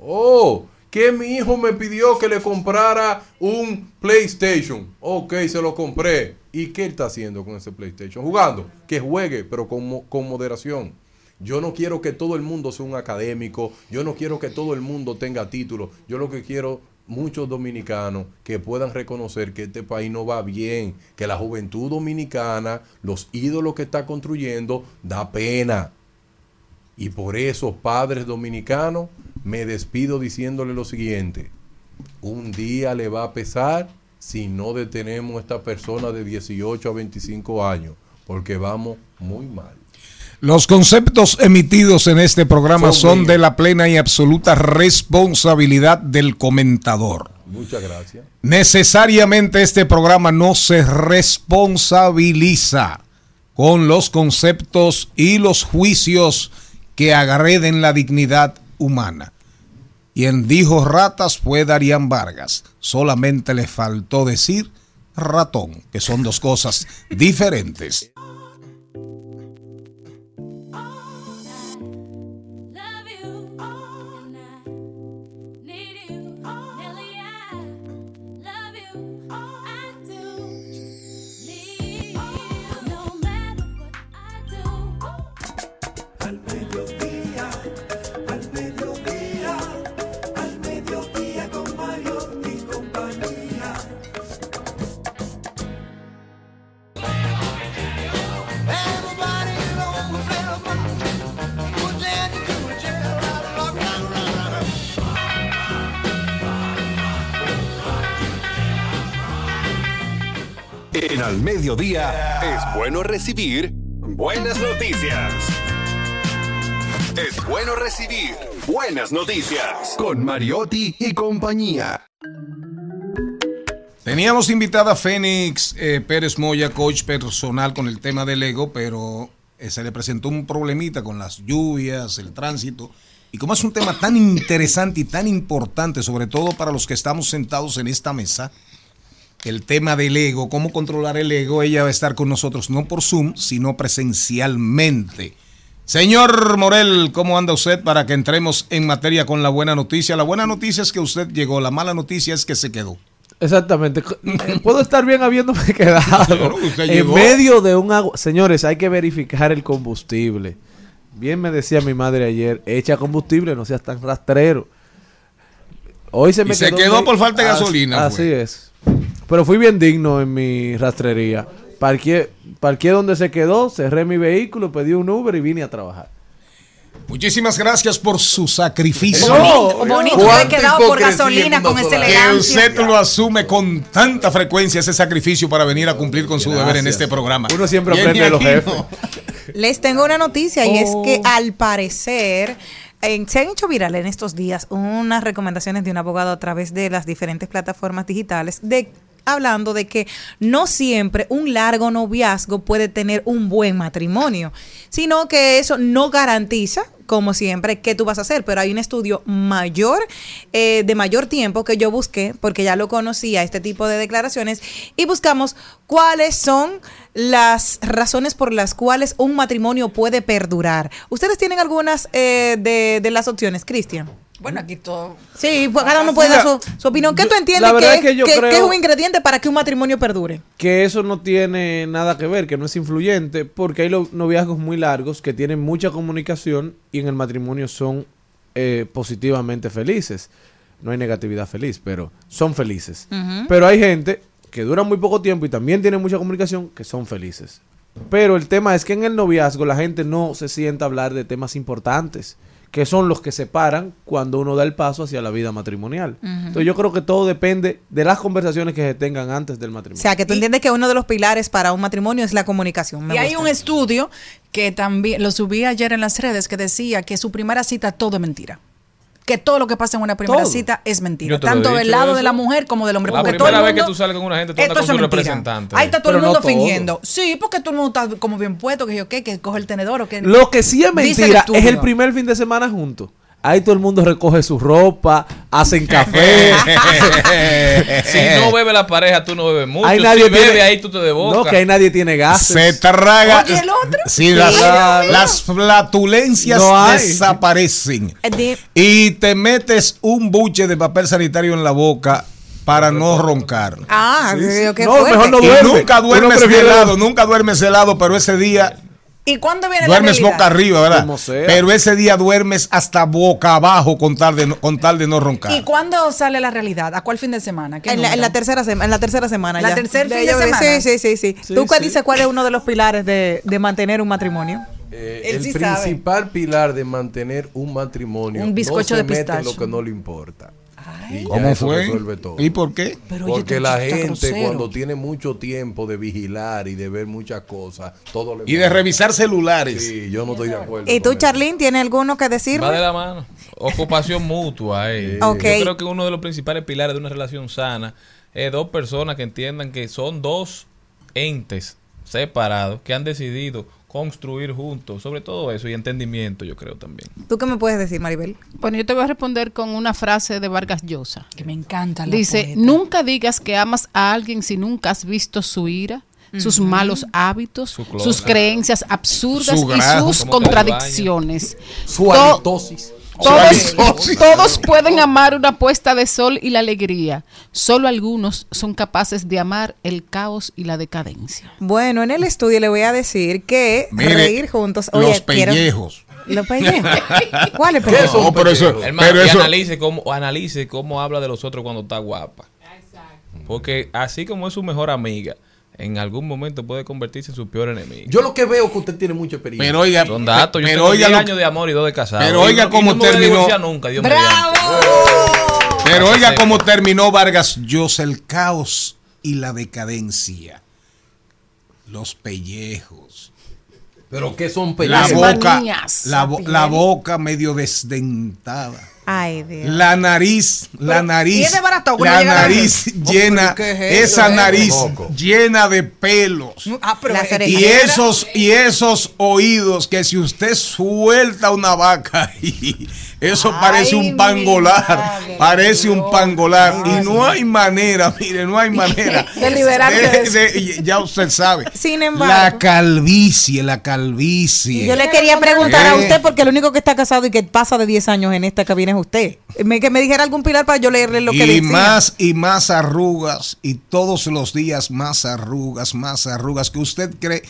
Oh, que mi hijo me pidió que le comprara un PlayStation. Ok, se lo compré. ¿Y qué está haciendo con ese PlayStation? Jugando. Que juegue, pero con, con moderación. Yo no quiero que todo el mundo sea un académico. Yo no quiero que todo el mundo tenga títulos. Yo lo que quiero muchos dominicanos que puedan reconocer que este país no va bien, que la juventud dominicana, los ídolos que está construyendo, da pena. Y por eso, padres dominicanos, me despido diciéndole lo siguiente. Un día le va a pesar si no detenemos a esta persona de 18 a 25 años, porque vamos muy mal. Los conceptos emitidos en este programa Son son de la plena y absoluta responsabilidad del comentador. Muchas gracias. Necesariamente este programa no se responsabiliza con los conceptos y los juicios que agreden la dignidad humana. Quien dijo ratas fue Darían Vargas. Solamente le faltó decir ratón, que son dos cosas diferentes. Al mediodía es bueno recibir buenas noticias. Es bueno recibir buenas noticias con Mariotti y compañía. Teníamos invitada a Fénix eh, Pérez Moya, coach personal con el tema del ego, pero eh, se le presentó un problemita con las lluvias, el tránsito. Y como es un tema tan interesante y tan importante, sobre todo para los que estamos sentados en esta mesa, el tema del ego, cómo controlar el ego, ella va a estar con nosotros no por Zoom, sino presencialmente. Señor Morel, ¿cómo anda usted para que entremos en materia con la buena noticia? La buena noticia es que usted llegó, la mala noticia es que se quedó. Exactamente. Eh, Puedo estar bien habiéndome [LAUGHS] quedado. Claro, usted en llegó. medio de un agua. Señores, hay que verificar el combustible. Bien me decía mi madre ayer, echa combustible, no seas tan rastrero. Hoy se Y me se quedó quedó mi- por falta de Así- gasolina, Así es. Pero fui bien digno en mi rastrería. Parqué, parqué donde se quedó, cerré mi vehículo, pedí un Uber y vine a trabajar. Muchísimas gracias por su sacrificio. Bonito, bonito, he quedado por gasolina con esa Que usted lo asume con tanta frecuencia ese sacrificio para venir a cumplir con su deber en este programa. Uno siempre aprende de los jefes. no. Les tengo una noticia y es que Oh. al parecer en- se han hecho viral en estos días unas recomendaciones de un abogado a través de las diferentes plataformas digitales de hablando de que no siempre un largo noviazgo puede tener un buen matrimonio, sino que eso no garantiza como siempre, qué tú vas a hacer. Pero hay un estudio mayor, eh, de mayor tiempo que yo busqué, porque ya lo conocía, este tipo de declaraciones, y buscamos cuáles son las razones por las cuales un matrimonio puede perdurar. ¿Ustedes tienen algunas eh, de, de las opciones, Cristian? Bueno, aquí todo. Sí, pues cada uno puede dar su, su opinión. ¿Qué tú entiendes la verdad que, es que yo que- que creo- es un ingrediente para que un matrimonio perdure? que eso no tiene nada que ver, que no es influyente, porque hay lo- noviazgos muy largos que tienen mucha comunicación y en el matrimonio son eh, positivamente felices. No hay negatividad feliz, pero son felices. Pero hay gente que dura muy poco tiempo y también tiene mucha comunicación que son felices. Pero el tema es que en el noviazgo la gente no se sienta a hablar de temas importantes, que son los que separan cuando uno da el paso hacia la vida matrimonial. Entonces yo creo que todo depende de las conversaciones que se tengan antes del O matrimonio. sea, que tú entiendes que uno de los pilares para un matrimonio es la comunicación. Me y hay un estudio que también lo subí ayer en las redes que decía que su primera cita todo es mentira. Que todo lo que pasa en una primera Todo. cita es mentira. Tanto del lado eso. de la mujer como del hombre. La porque todo primera el vez que mundo- tú sales con una gente, tú Esto andas con es tu mentira. representante. Ahí está todo Pero el no mundo todo. fingiendo. Sí, porque todo el mundo está como bien puesto, que yo qué, que coge el tenedor o que Lo que sí es mentira es el primer fin de semana juntos. Ahí todo el mundo recoge su ropa, hacen café. [LAUGHS] si no bebe la pareja, tú no bebes mucho. Ahí nadie si bebe, tiene- ahí tú te debocas. No, que ahí nadie tiene gases. Se traga. Oye, ¿el otro? [LAUGHS] Sí, Sí, las, las flatulencias No desaparecen. Eh, Y te metes un buche de papel sanitario en la boca para no roncar. Ah, Sí, sí. qué No, mejor no duerme. nunca Nunca duermes helado, nunca duermes helado, pero ese día ¿Y cuándo viene duermes la realidad? boca arriba, ¿verdad? Como sea. Pero ese día duermes hasta boca abajo con tal de no, con tal de no roncar. ¿Y cuándo sale la realidad? ¿A cuál fin de semana? ¿Qué En la, en la tercera semana, en la tercera semana ¿La ya. tercer fin de yo- semana? Sí, sí, sí, sí. Sí, ¿Tú qué sí. dices cuál es uno de los pilares de, de mantener un matrimonio? Eh, el sí sabe. principal pilar de mantener un matrimonio Un bizcocho no se de mete en lo que no le importa. ¿Cómo eso fue? resuelve todo. ¿Y por qué? Pero Porque la gente grosero. cuando tiene mucho tiempo de vigilar y de ver muchas cosas, todo le Y de revisar celulares. Sí, yo no estoy de acuerdo. ¿Y tú, Charlene, tienes alguno que decirme? Va de la mano. Ocupación [LAUGHS] mutua. eh. Ok. Yo creo que uno de los principales pilares de una relación sana es dos personas que entiendan que son dos entes separados que han decidido construir juntos, sobre todo eso y entendimiento, yo creo también. ¿Tú qué me puedes decir, Maribel? Bueno, yo te voy a responder con una frase de Vargas Llosa. Que me encanta la Dice, poeta. nunca digas que amas a alguien si nunca has visto su ira, sus malos hábitos, Su sus creencias absurdas Su y sus contradicciones. Su To- halitosis. Todos, todos pueden amar una puesta de sol y la alegría. Solo algunos son capaces de amar el caos y la decadencia. Bueno, en el estudio le voy a decir que Mire, reír juntos. los Oye, quiero- pellejos. Los pellejos. [LAUGHS] ¿Cuáles ¿Qué pellejos? No, pero eso- Hermano, pero eso- analice cómo, analice cómo habla de los otros cuando está guapa. Porque así como es su mejor amiga, en algún momento puede convertirse en su peor enemigo. Yo lo que veo es que usted tiene mucha experiencia. Pero oiga, Son datos. Yo pero tengo oiga 10 lo- años de amor y dos de casado. Pero oiga no- cómo no terminó. divorciar nunca, Dios ¡Bravo! Pero oiga cómo terminó Vargas Llosa, el caos y la decadencia. Los pellejos. Pero ¿qué son La pellejos? boca, Manías. la, bo- la boca medio desdentada. Ay, Dios. La nariz, la Pero, nariz, ¿y es de barato que no la nariz llena, ¿qué es eso, esa eh? nariz llena de pelos. Ah. Y esos, y esos oídos que si usted suelta una vaca [LAUGHS] y Eso parece un pangolar, parece un pangolar. Y no hay manera, mire, no hay manera. [LAUGHS] De liberarse de eso. de- ya usted sabe. Sin embargo. La calvicie, la calvicie. Yo le quería preguntar a Eh. usted, porque el único que está casado y que pasa de 10 años en esta cabina es usted. Me, que me dijera algún pilar para yo leerle lo que y decía. más y más arrugas y todos los días más arrugas, más arrugas que usted cree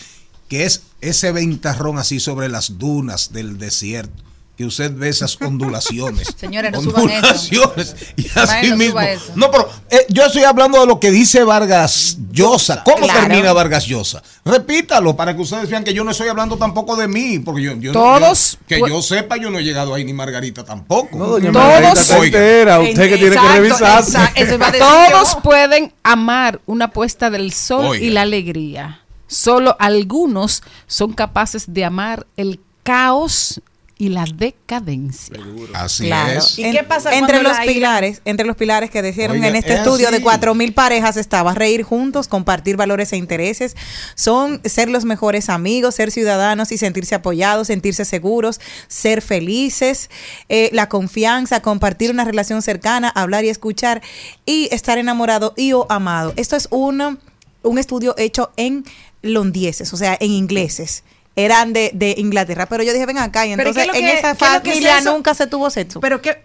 que es ese ventarrón así sobre las dunas del desierto. Que usted ve esas ondulaciones. [LAUGHS] Señores, no suban eso. ondulaciones. Y así suba mismo. eso. No, pero eh, yo estoy hablando de lo que dice Vargas Llosa. ¿Cómo Claro. termina Vargas Llosa? Repítalo para que ustedes vean que yo no estoy hablando tampoco de mí. Porque yo, yo- Todos yo- que yo sepa, yo no he llegado ahí ni Margarita tampoco. No, doña Todos- Margarita entera. Usted que tiene que exacto. [LAUGHS] Todos yo. pueden amar una puesta del sol Oiga. y la alegría. Solo algunos son capaces de amar el caos y la decadencia. Así Claro. es. ¿Y qué pasa entre los ira- pilares, entre los pilares que dijeron Oiga, en este es estudio de cuatro mil parejas estaba reír juntos, compartir valores e intereses, son ser los mejores amigos, ser ciudadanos y sentirse apoyados, sentirse seguros, ser felices, eh, la confianza, compartir una relación cercana, hablar y escuchar y estar enamorado y o amado. Esto es un, un estudio hecho en londieses, o sea, en ingleses. Eran de, de Inglaterra, pero yo dije, ven acá, y Pero entonces ¿qué es lo en que- esa es que familia eso? nunca se tuvo sexo. Pero qué.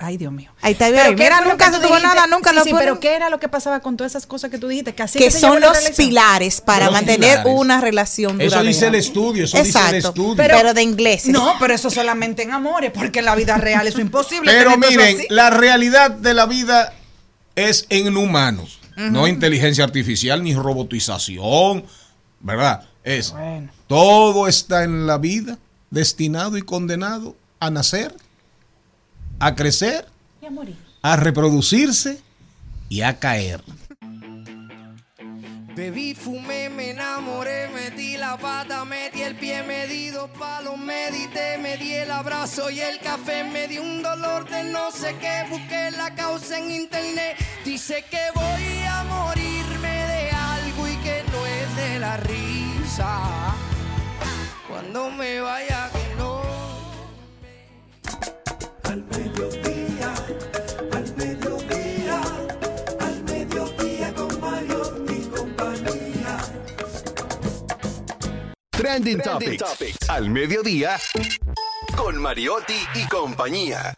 Ay, Dios mío. Ahí está, Pero bien. ¿qué Mira, fue lo nunca que se tuvo nada, nunca sí, lo sí, pero ¿qué era lo que pasaba con todas esas cosas que tú dijiste? Que así que son los pilares para Los mantener pilares. una relación Eso duradera. dice el estudio, eso dice el estudio. Pero, de ingleses. No, pero eso solamente en amores, porque en la vida real eso es imposible. Pero eso miren, así. la realidad de la vida es en humanos, no inteligencia artificial ni robotización, ¿verdad? Es todo está en la vida destinado y condenado a nacer, a crecer, Y a morir. a reproducirse y a caer. Bebí, fumé, me enamoré, metí la pata, metí el pie, me di dos palos, medité, me di el abrazo y el café, me di un dolor de no sé qué, busqué la causa en internet, dice que voy a morirme de algo y que no es de la risa, cuando me vaya que no. Al mediodía, al mediodía, al mediodía con Mario mi compañía. Trending, Topics. Al mediodía. Con Mariotti y compañía.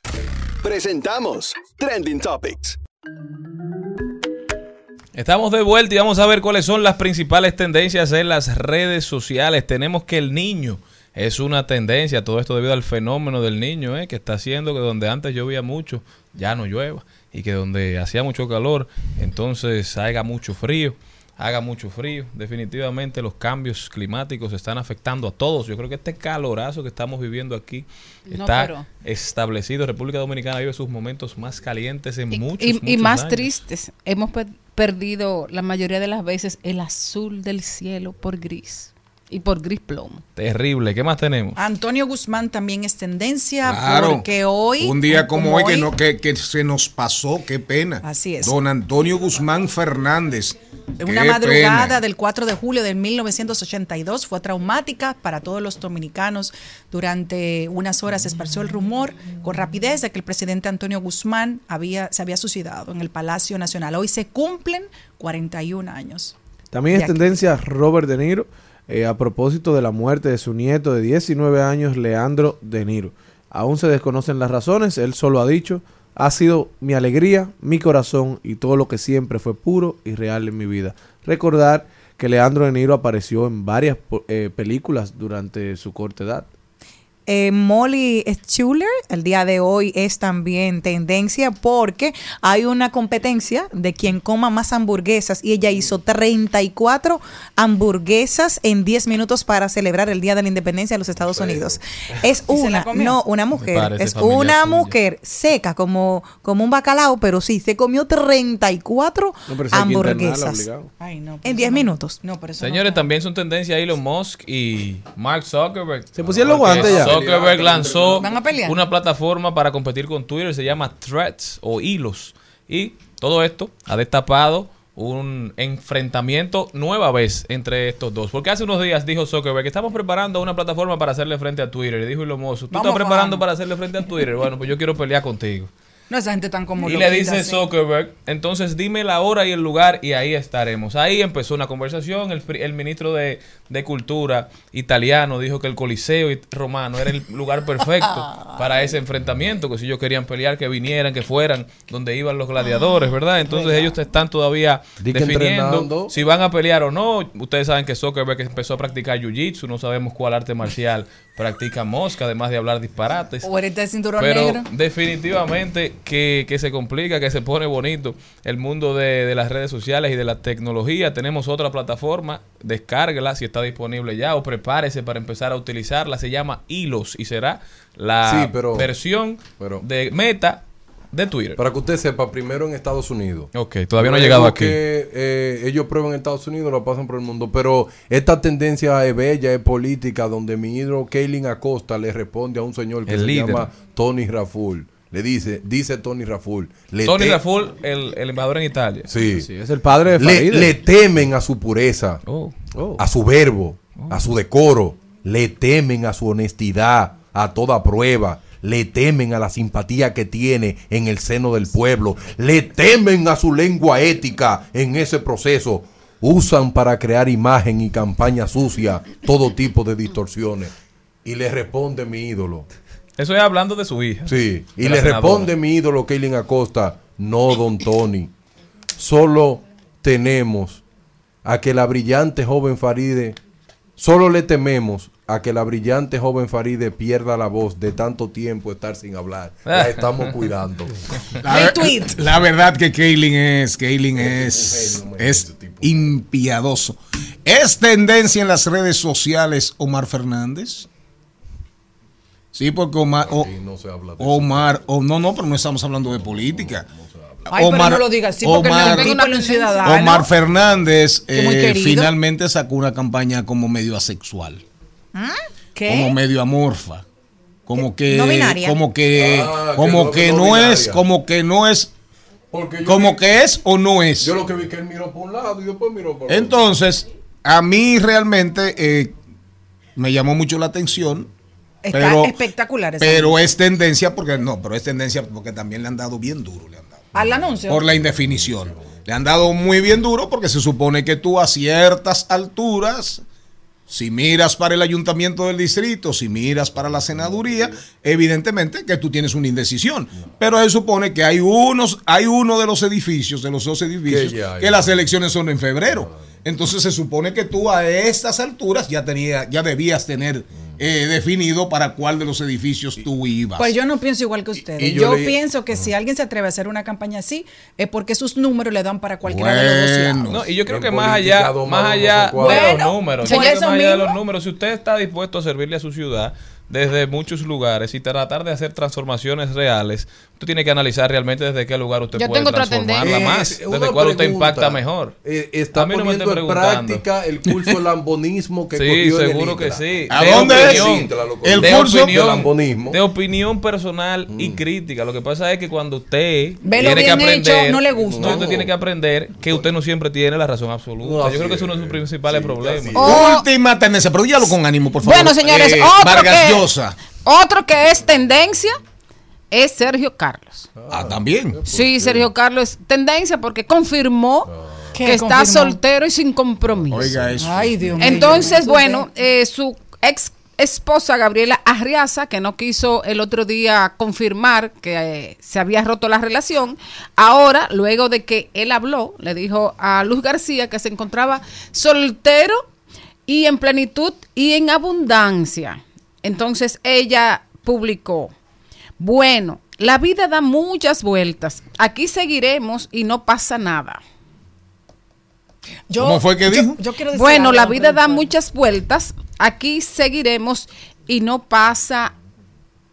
Presentamos Trending Topics. Estamos de vuelta y vamos a ver cuáles son las principales tendencias en las redes sociales. Tenemos que el niño es una tendencia, todo esto debido al fenómeno del niño, ¿eh? que está haciendo que donde antes llovía mucho, ya no llueva, y que donde hacía mucho calor, entonces haga mucho frío, haga mucho frío. Definitivamente los cambios climáticos están afectando a todos. Yo creo que este calorazo que estamos viviendo aquí está establecido. República Dominicana vive sus momentos más calientes en Y, muchos, y- y más años. tristes, hemos per- perdido la mayoría de las veces el azul del cielo por gris y por gris plomo. Terrible. ¿Qué más tenemos? Antonio Guzmán también es tendencia Claro. porque hoy. Un día como, hoy, que, no, que, que se nos pasó, qué pena. Así es. Don Antonio Guzmán Fernández. De una madrugada pena. del 4 de julio de 1982 fue traumática para todos los dominicanos. Durante unas horas se esparció el rumor con rapidez de que el presidente Antonio Guzmán había, se había suicidado en el Palacio Nacional. Hoy se cumplen 41 años. También es tendencia Robert De Niro eh, a propósito de la muerte de su nieto de 19 años, Leandro De Niro. Aún se desconocen las razones, él solo ha dicho, ha sido mi alegría, mi corazón y todo lo que siempre fue puro y real en mi vida. Recordar que Leandro De Niro apareció en varias eh, películas durante su corta edad. Eh, Molly Schuller, el día de hoy es también tendencia porque hay una competencia de quien coma más hamburguesas y ella hizo 34 hamburguesas en 10 minutos para celebrar el Día de la Independencia de los Estados Unidos. [LAUGHS] Es ¿Y se la una, no, una mujer, es una suya. mujer seca como, como un bacalao, pero sí, se comió 34 No, pero hamburguesas. Ay, no, en eso 10 no- minutos. No, pero eso Señores, no- también son tendencia Elon Musk y Mark Zuckerberg. Se pusieron los guantes ya. Zuckerberg lanzó una plataforma para competir con Twitter, se llama Threads o Hilos. Y todo esto ha destapado un enfrentamiento nueva vez entre estos dos. Porque hace unos días dijo Zuckerberg que estamos preparando una plataforma para hacerle frente a Twitter. Y dijo Elon Musk, ¿tú Vamos, estás preparando para hacerle frente a Twitter? Bueno, pues yo quiero pelear contigo. No, esa gente tan como Y le dice sí. Zuckerberg, entonces dime la hora y el lugar y ahí estaremos. Ahí empezó una conversación, el, ministro de, de Cultura italiano dijo que el Coliseo romano era el lugar perfecto [LAUGHS] para ese enfrentamiento, que si ellos querían pelear, que vinieran, que fueran donde iban los gladiadores, ¿verdad? Entonces ellos están todavía definiendo entrenando. si van a pelear o no. Ustedes saben que Zuckerberg empezó a practicar Jiu-Jitsu, no sabemos cuál arte marcial practica Mosca, además de hablar disparates. O eres de cinturón Pero negro. definitivamente que, que se complica, que se pone bonito el mundo de, de las redes sociales y de la tecnología. Tenemos otra plataforma, descárguela si está disponible ya o prepárese para empezar a utilizarla. Se llama Hilos y será la Sí, pero- versión pero- de Meta de Twitter. Para que usted sepa, primero en Estados Unidos. Ok, todavía no ha llegado aquí. que eh, ellos prueban en Estados Unidos, lo pasan por el mundo. Pero esta tendencia es bella, es política, donde mi ídolo Kaylin Acosta le responde a un señor que El se líder. llama Tony Raful. Le dice, dice Tony Raful. le Tony te- Raful, el, el embajador en Italia. Sí. es el padre de le, Farideh. le temen a su pureza, Oh. a su verbo, a su decoro. Le temen a su honestidad, a toda prueba. Le temen a la simpatía que tiene en el seno del pueblo. Le temen a su lengua ética en ese proceso. Usan para crear imagen y campaña sucia todo tipo de distorsiones. Y le responde mi ídolo. Eso es hablando de su hija. Sí, y le senadora. responde mi ídolo Kaylin Acosta, no, don Tony. Solo tenemos a que la brillante joven Faride, solo le tememos a que la brillante joven Faride pierda la voz de tanto tiempo estar sin hablar. La estamos cuidando. [LAUGHS] La, la verdad que Kaylin es, Kaylin es, es impiadoso. ¿Es tendencia en las redes sociales Omar Fernández? Sí, porque Omar, o- no se habla de Omar, o no, no, pero no estamos hablando de política. Ay, pero no lo digas porque Omar-. Omar Fernández eh, finalmente sacó una campaña como medio asexual, ¿Qué? como medio amorfa, como que, No binaria. como que, Ah, como que que no no, es, como que no es, como vi- que es o no es. Yo lo que vi que él miró por un lado y después miró por otro. Entonces, a mí realmente eh, me llamó mucho la atención. Está pero, espectacular pero es tendencia porque no, pero es tendencia porque también le han dado bien duro, le han dado Al anuncio. por la indefinición. Le han dado muy bien duro porque se supone que tú a ciertas alturas, si miras para el ayuntamiento del distrito, si miras para la senaduría, evidentemente que tú tienes una indecisión. Pero se supone que hay unos, hay uno de los edificios, de los dos edificios, Que ya que las elecciones son en febrero. Entonces se supone que tú a estas alturas ya tenía, ya debías tener eh, definido para cuál de los edificios tú ibas. Pues yo no pienso igual que ustedes. y yo yo le- pienso que si alguien se atreve a hacer una campaña así, es porque sus números le dan para cualquiera de los dos lados. No, y yo creo que más allá, más de los Bueno, números, yo creo que más allá de los números, si usted está dispuesto a servirle a su ciudad desde muchos lugares y tratar de hacer transformaciones reales, usted tiene que analizar realmente desde qué lugar usted Yo puede transformarla más, Eh, desde cuál usted impacta mejor. Eh, está A mí no me en práctica el curso de [LAUGHS] lambonismo que Sí, seguro que sí. ¿A De dónde es? opinión, Intra lo El de curso de opinión, lambonismo. de opinión personal Mm. y crítica. Lo que pasa es que cuando usted Ve lo tiene que bien hecho, aprender, no le gusta. usted tiene que aprender que usted no siempre tiene la razón absoluta. No, Yo creo que es uno de sus es. principales Sí, problemas. es. Oh. Última tendencia, pero dígalo con ánimo, por favor. Bueno, señores, Eh, otro, Vargas que, Llosa. otro que es tendencia es Sergio Carlos. Ah, también. Sí, Sergio Carlos es tendencia porque confirmó ¿Qué que está confirmó? soltero y sin compromiso. Oiga eso. Ay, Dios mío. Entonces, bueno, eh, su ex esposa Gabriela Arriaza, que no quiso el otro día confirmar que eh, se había roto la relación, ahora, luego de que él habló, le dijo a Luz García que se encontraba soltero y en plenitud y en abundancia. Entonces ella publicó, bueno, la vida da muchas vueltas, aquí seguiremos y no pasa nada. Yo- ¿Cómo fue que yo- dijo? yo quiero decir Bueno, la vida da muchas vueltas. Aquí seguiremos y no pasa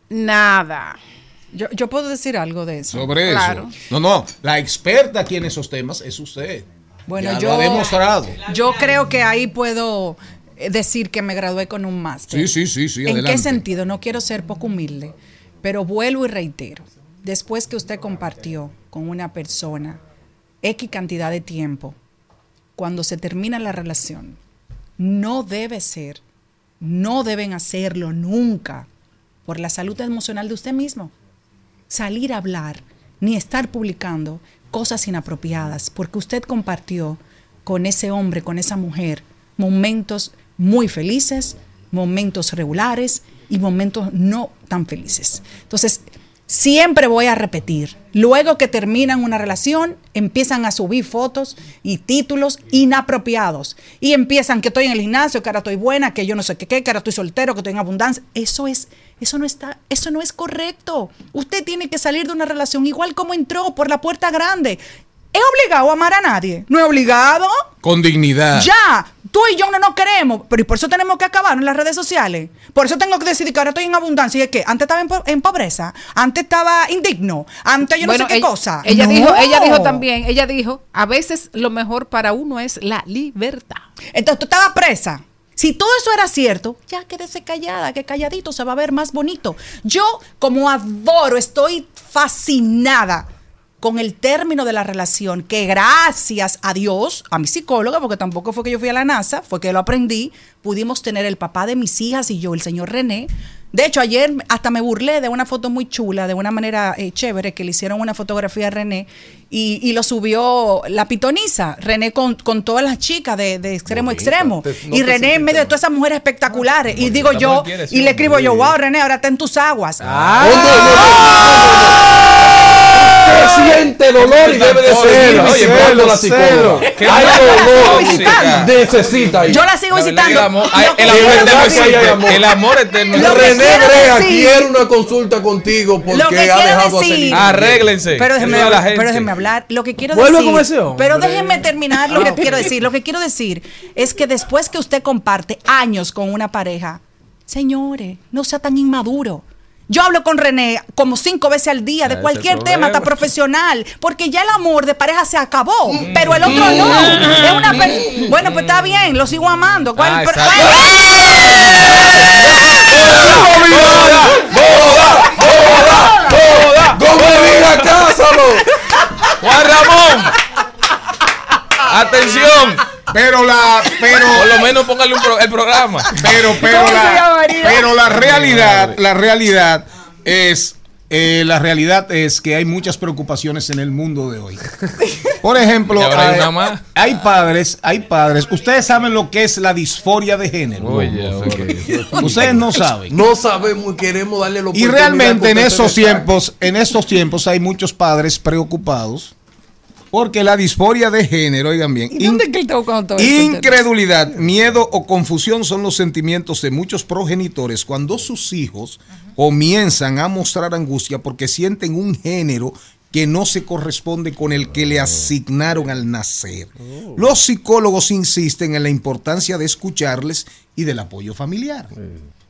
nada. Yo, yo puedo decir algo de eso. Sobre Claro. eso. No, no, la experta aquí en esos temas es usted. Bueno, Ya yo lo ha demostrado. Yo creo que ahí puedo eh, decir que me gradué con un máster. Sí, sí, sí, sí, ¿En adelante. qué sentido? No quiero ser poco humilde, pero vuelvo y reitero. Después que usted compartió con una persona X cantidad de tiempo, cuando se termina la relación, no debe ser, no deben hacerlo nunca por la salud emocional de usted mismo. Salir a hablar, ni estar publicando cosas inapropiadas, porque usted compartió con ese hombre, con esa mujer, momentos muy felices, momentos regulares y momentos no tan felices. Entonces, siempre voy a repetir, luego que terminan una relación, empiezan a subir fotos y títulos inapropiados y empiezan que estoy en el gimnasio, que ahora estoy buena, que yo no sé qué, que ahora estoy soltero, que estoy en abundancia. Eso es eso no está, eso no es correcto. Usted tiene que salir de una relación igual como entró por la puerta grande. ¿Es obligado a amar a nadie? ¿No es obligado? Con dignidad. Ya, tú y yo no nos queremos, pero y por eso tenemos que acabar en las redes sociales. Por eso tengo que decidir que ahora estoy en abundancia. ¿Y es que Antes estaba en, po- en pobreza, antes estaba indigno, antes yo no sé qué ella, cosa. Ella No. dijo, ella dijo también, ella dijo, a veces lo mejor para uno es la libertad. Entonces tú estabas presa. Si todo eso era cierto, ya quédese callada, que calladito se va a ver más bonito. Yo, como adoro, estoy fascinada con el término de la relación, que gracias a Dios, a mi psicóloga, porque tampoco fue que yo fui a la NASA, fue que lo aprendí, pudimos tener el papá de mis hijas y yo, el señor René. De hecho, ayer hasta me burlé de una foto muy chula, de una manera eh, chévere, que le hicieron una fotografía a René y, y lo subió la pitoniza, René con, con todas las chicas de, de extremo a extremo. Te- no y René en medio de todas esas mujeres espectaculares. Y digo yo, y le escribo yo, wow, René, ahora está en tus aguas. Usted siente dolor y debe de seguir Oye, la psicóloga. Hay dolor. visitando. Necesita ir. Yo la sigo visitando. El amor, eterno. René decir- quiere una consulta contigo porque ha dejado decir- Arréglense. Pero déjenme, hablar, gente. pero déjenme hablar. Lo que quiero Vuelve decir. con ese hombre. Pero déjenme terminar lo que [LAUGHS] quiero decir. Lo que quiero decir es que después que usted comparte años con una pareja, señores, no sea tan inmaduro. Yo hablo con René como cinco veces al día de cualquier tema, hasta profesional, porque ya el amor de pareja se acabó, pero el otro no. Es una per- bueno, pues está bien, lo sigo amando. ¿Cuál- Ah. Juan Ramón. Atención. Pero la, pero, Por lo menos póngale un pro- el programa. pero, pero ¿Cómo se la, pero la realidad, la realidad es, eh, la realidad es que hay muchas preocupaciones en el mundo de hoy. Por ejemplo, hay hay, padres, hay padres. Ustedes saben lo que es la disforia de género. Oye. Ustedes no saben. No sabemos y queremos darle la Y realmente en esos tiempos, en estos tiempos hay muchos padres preocupados porque la disforia de género, oigan bien, ¿Y dónde es que todo incredulidad, miedo o confusión son los sentimientos de muchos progenitores cuando sus hijos comienzan a mostrar angustia porque sienten un género que no se corresponde con el que le asignaron al nacer. Los psicólogos insisten en la importancia de escucharles y del apoyo familiar.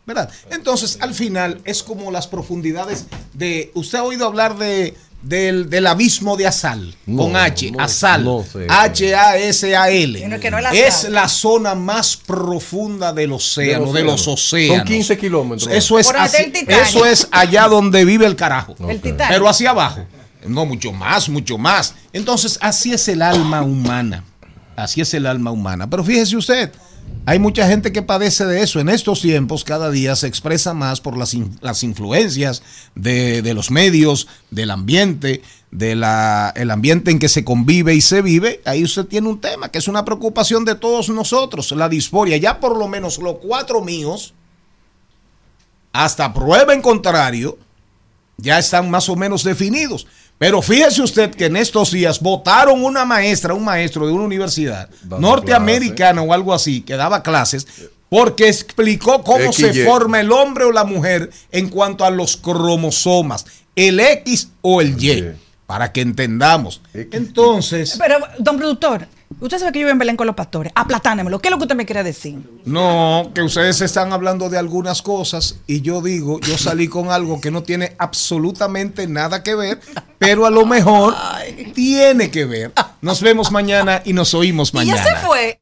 ¿Verdad? Entonces, al final es como las profundidades de. ¿Usted ha oído hablar de del, del abismo de Asal? No, con H, no, Asal. no sé. H-A-S-A-L. Es la es sal. la zona más profunda del océano, de Del los océano. océanos. Son 15 kilómetros. Eso es, Titanic. eso es allá donde vive el carajo. El. Pero hacia abajo. No, mucho más, mucho más. Entonces, así es el alma humana. Así es el alma humana. Pero fíjese usted, hay mucha gente que padece de eso. En estos tiempos, cada día se expresa más por las, las influencias de, de los medios, del ambiente, de la, el ambiente en que se convive y se vive. Ahí usted tiene un tema que es una preocupación de todos nosotros, la disforia. Ya por lo menos los cuatro míos, hasta prueba en contrario, ya están más o menos definidos. Pero fíjese usted que en estos días votaron una maestra, un maestro de una universidad Dando norteamericana o algo así, que daba clases, porque explicó cómo se forma el hombre o la mujer en cuanto a los cromosomas, el X o el Y, para que entendamos. XY. Entonces, Pero, don productor, usted sabe que yo vivo en Belén con los pastores. Aplatánemelo. ¿Qué es lo que usted me quiere decir? no, que ustedes están hablando de algunas cosas y yo digo, yo salí con algo que no tiene absolutamente nada que ver, pero a lo mejor tiene que ver. Nos vemos mañana y nos oímos Y mañana. ya se fue.